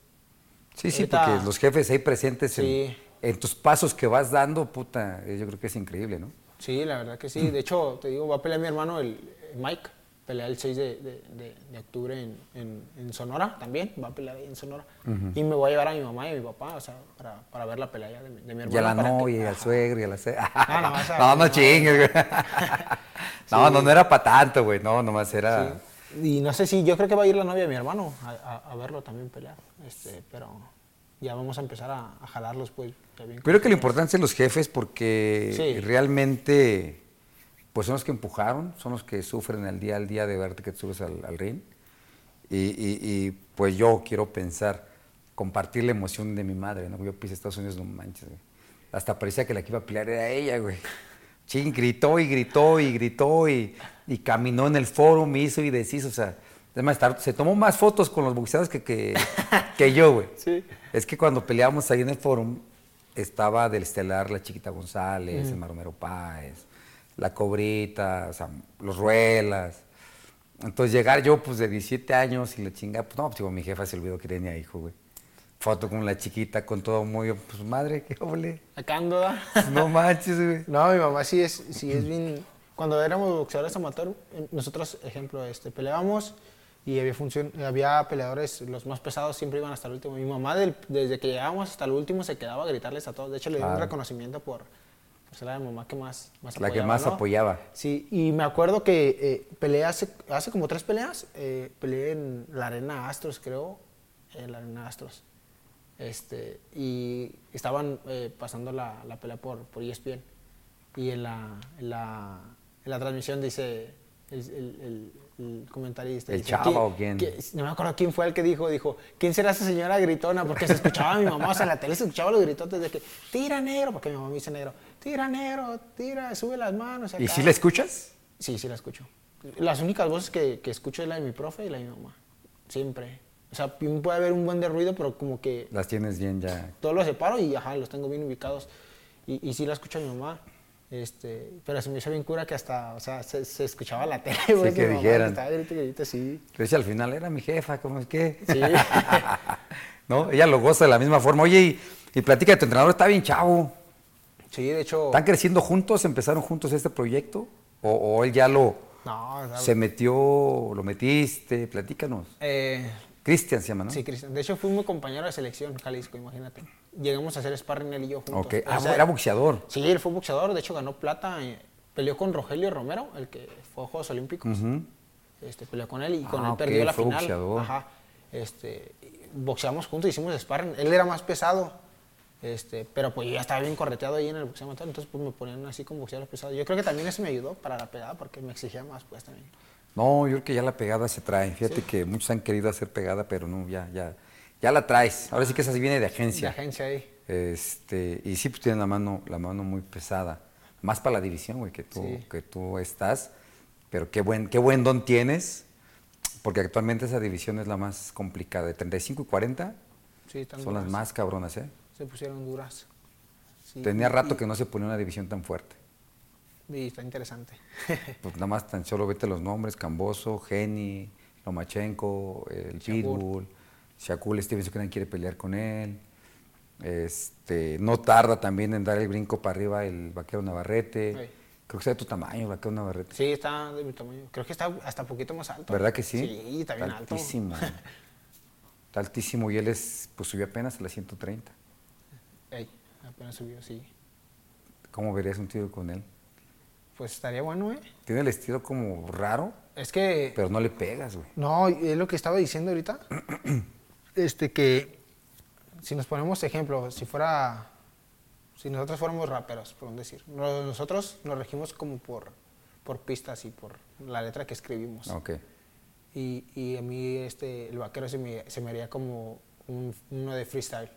Sí, sí, porque los jefes ahí presentes en, en, tus pasos que vas dando, puta, yo creo que es increíble, ¿no? Sí, la verdad que sí. De hecho, te digo, va a pelear mi hermano, el Mike. Pelea el 6 de, de- de- de octubre en, en- en Sonora también, va a pelear ahí en Sonora. Y me voy a llevar a mi mamá y a mi papá, o sea, para, para ver la pelea ya de, mi- hermano. Y a la que- novia, y al suegro, y a la. <laughs> No, no, esa- <laughs> no, no no. chingues, güey. No, no, no era para tanto, güey. No, nomás era... Sí. Y no sé si, yo creo que va a ir la novia de mi hermano a, a- a verlo también pelear, este, pero ya vamos a empezar a, a jalarlos, pues. Creo que lo importante es los jefes porque Sí. realmente pues son los que empujaron, son los que sufren el día al día de verte que te subes al, al ring. Y, y- y, pues yo quiero pensar, compartir la emoción de mi madre, ¿no? Yo pisé Estados Unidos, no manches, güey. Hasta parecía que la que iba a pelear era ella, güey. Ching, gritó y gritó y gritó y, y caminó en el foro, me hizo y deshizo, o sea, es más, tar- se tomó más fotos con los boxeadores que, que, <laughs> que yo, güey. Sí. Es que cuando peleábamos ahí en el fórum, estaba del estelar la Chiquita González, el Maromero Páez, la Cobrita, o sea, los Ruelas. Entonces llegar yo pues de 17 años y la chingada, pues no, pues digo, mi jefa se olvidó que tenía hijo, güey. Foto con la chiquita, con todo muy, pues madre, qué ole. Acá ando, ¿da? No manches, güey. No, mi mamá sí es, sí es bien. Cuando éramos boxeadores amateur, nosotros, ejemplo, este, peleábamos y había, función, había peleadores, los más pesados siempre iban hasta el último. Mi mamá, del- desde que llegábamos hasta el último, se quedaba a gritarles a todos. De hecho, le dio un reconocimiento por, por ser la mamá que más, más La que más ¿no? apoyaba. Sí, y me acuerdo que eh, peleé hace, hace como tres peleas, eh, peleé en la Arena Astros, creo, en la Arena Astros. Este, y estaban eh, pasando la, la pelea por, por ESPN. Y en la, en la, en la transmisión dice el, el- el- el comentarista. ¿El dice, Chava "¿Quién- o quién?" qué- no me acuerdo quién fue el que dijo, dijo, ¿quién será esa señora gritona? Porque se escuchaba a mi mamá, o sea, en la tele se escuchaba los gritotes de que, tira negro, porque mi mamá me dice negro, tira negro, tira, sube las manos. ¿Y acá". si la escuchas? Sí, sí la escucho. Las únicas voces que, que escucho es la de mi profe y la de mi mamá. Siempre. O sea, puede haber un buen de ruido, pero como que Las tienes bien ya. todo lo separo y ajá, los tengo bien ubicados. Y, y sí la escucho a mi mamá. Este, pero se me hizo bien cura que hasta, o sea, se, se escuchaba la <laughs> tele, güey. que mi mamá dijeran. Estaba sí. Pero si al final era mi jefa, ¿cómo es que? Sí. <laughs> ¿No? Ella lo goza de la misma forma. Oye, y, y platica de tu entrenador, está bien chavo. Sí, de hecho. ¿Están creciendo juntos? ¿Empezaron juntos este proyecto? ¿O, o él ya lo No, o sea, se metió, lo metiste? Platícanos. eh, Cristian se llama, ¿no? Sí, Cristian. De hecho, fuimos compañeros de selección Jalisco, imagínate. Llegamos a hacer sparring él y yo juntos. Ok. O Ah, sea, era boxeador. Sí, él fue boxeador, de hecho ganó plata, eh, peleó con Rogelio Romero, el que fue a Juegos Olímpicos. este, peleó con él y con Ah, él perdió la fue final. boxeador. Ajá. Este, boxeamos juntos, hicimos sparring. Él era más pesado, este, pero pues yo ya estaba bien correteado ahí en el boxeo amateur, entonces pues me ponían así con boxeadores pesados. Yo creo que también eso me ayudó para la pegada porque me exigía más pues también. No, yo creo que ya la pegada se trae. Fíjate que muchos han querido hacer pegada, pero no, ya, ya, ya la traes. Ahora sí que esa sí viene de De agencia. agencia ahí. Este, y sí, pues tienen la mano, la mano muy pesada. Más para la división, güey, que tú, Sí. que tú estás. Pero qué buen, qué buen don tienes, porque actualmente esa división es la más complicada. De 35 y 40 Sí, son las más cabronas, ¿eh? Se pusieron duras. Sí, Tenía rato que no se ponía una división tan fuerte. Y está interesante. <laughs> Pues nada más tan solo vete los nombres, Camboso, Geni, Lomachenko, el. Pitbull, Shakur Stevenson que nadie quiere pelear con él. Este, no tarda también en dar el brinco para arriba el vaquero Navarrete. Sí. Creo que está de tu tamaño, el vaquero Navarrete. Sí, está de mi tamaño. Creo que está hasta poquito más alto. ¿Verdad que sí? Sí, está bien alto. altísimo. está <laughs> altísimo y él es, pues subió apenas a las 130. Ey, apenas subió, sí. ¿Cómo verías un tiro con él? Pues estaría bueno, ¿eh? Tiene el estilo como raro, Es que... pero no le pegas, güey. No, es lo que estaba diciendo ahorita. <clears throat> este, que si nos ponemos ejemplo, si fuera... Si nosotros fuéramos raperos, por un decir. no- Nosotros nos regimos como por, por pistas y por la letra que escribimos. Ok. Y, y a mí este, el vaquero se me, se me haría como un- uno de freestyle,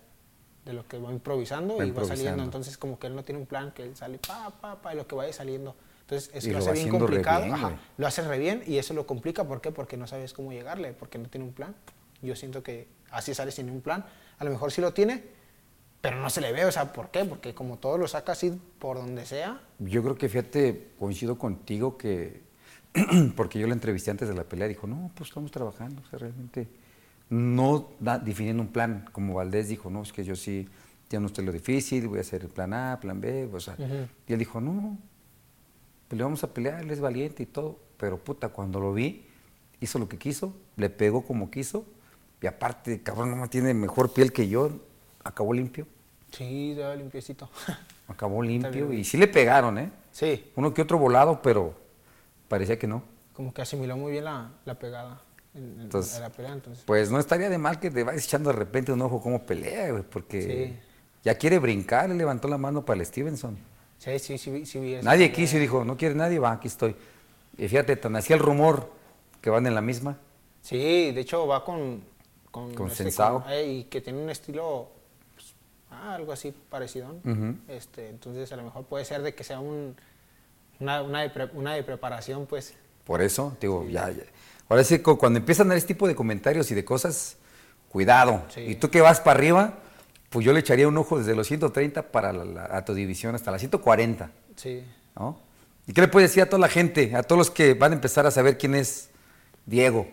de lo que va improvisando Va y va saliendo. Entonces como que él no tiene un plan, que él sale pa, pa, pa, y lo que vaya saliendo. Entonces eso Y lo hace bien complicado. bien, Ajá, güey. lo hace re bien y eso lo complica. ¿Por qué? Porque no sabes cómo llegarle, porque no tiene un plan. Yo siento que así sale sin un plan. A lo mejor sí lo tiene, pero no se le ve. O sea, ¿por qué? Porque como todo lo saca así por donde sea. Yo creo que, fíjate, coincido contigo que, <clears throat> porque yo la entrevisté antes de la pelea, dijo, no, pues estamos trabajando, o sea, realmente no da- definiendo un plan, como Valdés dijo, no, es que yo sí, ya no estoy lo difícil, voy a hacer el plan A, plan B, o sea, y él dijo, no, pues le vamos a pelear, él es valiente y todo, pero puta, cuando lo vi, hizo lo que quiso, le pegó como quiso, y aparte, cabrón, no tiene mejor piel que yo, acabó limpio. Sí, ya limpiecito. <laughs> Acabó limpio, y sí le pegaron, ¿eh? Sí, Uno que otro volado, pero parecía que no. como que asimiló muy bien la, la pegada en, en- Entonces, en la pelea, entonces. Pues no estaría de mal que te vayas echando de repente un ojo cómo pelea, güey, porque Sí. ya quiere brincar, le levantó la mano para el Stevenson. Sí, sí, sí, vi- sí vi eso. Nadie quiso y dijo, no quiere nadie, va, aquí estoy. Y fíjate, tan hacía el rumor que van en la misma. Sí, de hecho va con... Con, Con Sensao. con- eh, y que tiene un estilo, pues, ah, algo así parecido. Este, entonces a lo mejor puede ser de que sea un, una, una, de, pre- una de preparación, pues. Por eso, digo, ya, ya. Ahora sí, cu- cuando empiezan a dar este tipo de comentarios y de cosas, cuidado. Sí. Y tú que vas para arriba, pues yo le echaría un ojo desde los 130 para la, la- a tu división hasta las 140, Sí. ¿no? ¿Y qué le puedes decir a toda la gente, a todos los que van a empezar a saber quién es Diego?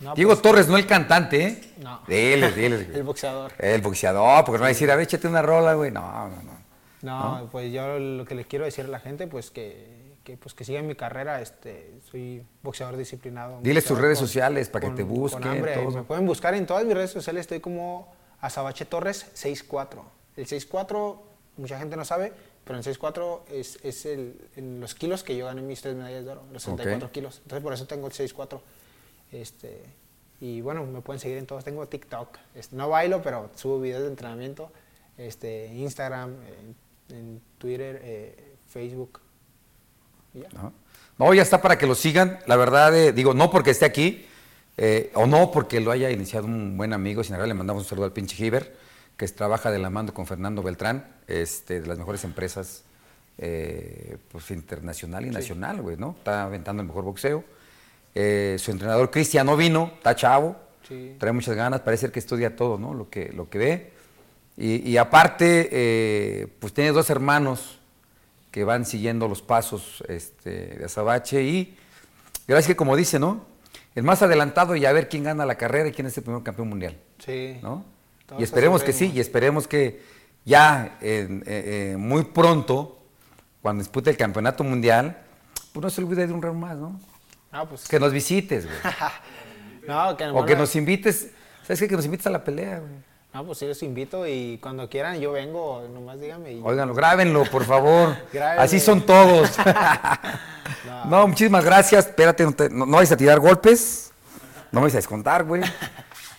No, Diego pues- Torres, no el cantante, ¿eh? No. Diles, diles. güey. <laughs> El boxeador. El boxeador, porque no va a decir, a ver, échate una rola, güey. No, no, no. No, pues yo lo que le quiero decir a la gente, pues que, que, pues que sigan mi carrera. Este, soy boxeador disciplinado. Diles tus redes con- sociales para que con- te busquen, todo. Me pueden buscar en todas mis redes sociales. Estoy como Azabache Torres 64. El 64, mucha gente no sabe, pero el 64 es, es el, en los kilos que yo gané mis tres medallas de oro, los 64 Ok. kilos. Entonces por eso tengo el 64. Este, y bueno, me pueden seguir en todos. Tengo TikTok. Este, no bailo, pero subo videos de entrenamiento. Este, Instagram, en, en Twitter, eh, Facebook. ¿No? No, ya está para que lo sigan. La verdad, eh, digo, no porque esté aquí, eh, o no porque lo haya iniciado un buen amigo, sin le mandamos un saludo al pinche Giver, que trabaja de la mano con Fernando Beltrán, este, de las mejores empresas eh, pues, internacional y nacional, güey, ¿no? Está aventando el mejor boxeo. Su entrenador Cristiano vino, está chavo, Sí. trae muchas ganas, parece ser que estudia todo, ¿no? Lo que, lo que ve. Y, y aparte, pues tiene dos hermanos que van siguiendo los pasos este, de Azabache y gracias que como dice, ¿no? El más adelantado y a ver quién gana la carrera y quién es el primer campeón mundial, Sí. ¿no? Y esperemos que sí, y esperemos que ya en- eh, eh, muy pronto, cuando dispute el campeonato mundial, pues no se olvide de un round más, ¿no? Ah, pues. Que nos visites, güey. <laughs> no, que, o que nos invites, ¿sabes qué? Que nos invites a la pelea, güey. No, pues sí los invito y cuando quieran yo vengo, nomás díganme. Y... Óiganlo, grábenlo, por favor. <laughs> Grábenlo. Así son todos. No. <laughs> <laughs> no, muchísimas gracias. Espérate, no, te- no, no vais a tirar golpes. No me vais a descontar, güey.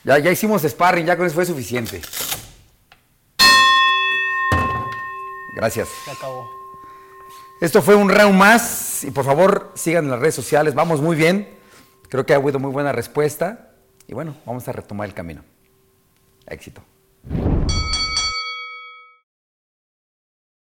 Ya, ya hicimos sparring, ya con eso fue suficiente. Gracias. Se acabó. Esto fue un round más y por favor sigan en las redes sociales. Vamos muy bien. Creo que ha habido muy buena respuesta. Y bueno, vamos a retomar el camino. Éxito. you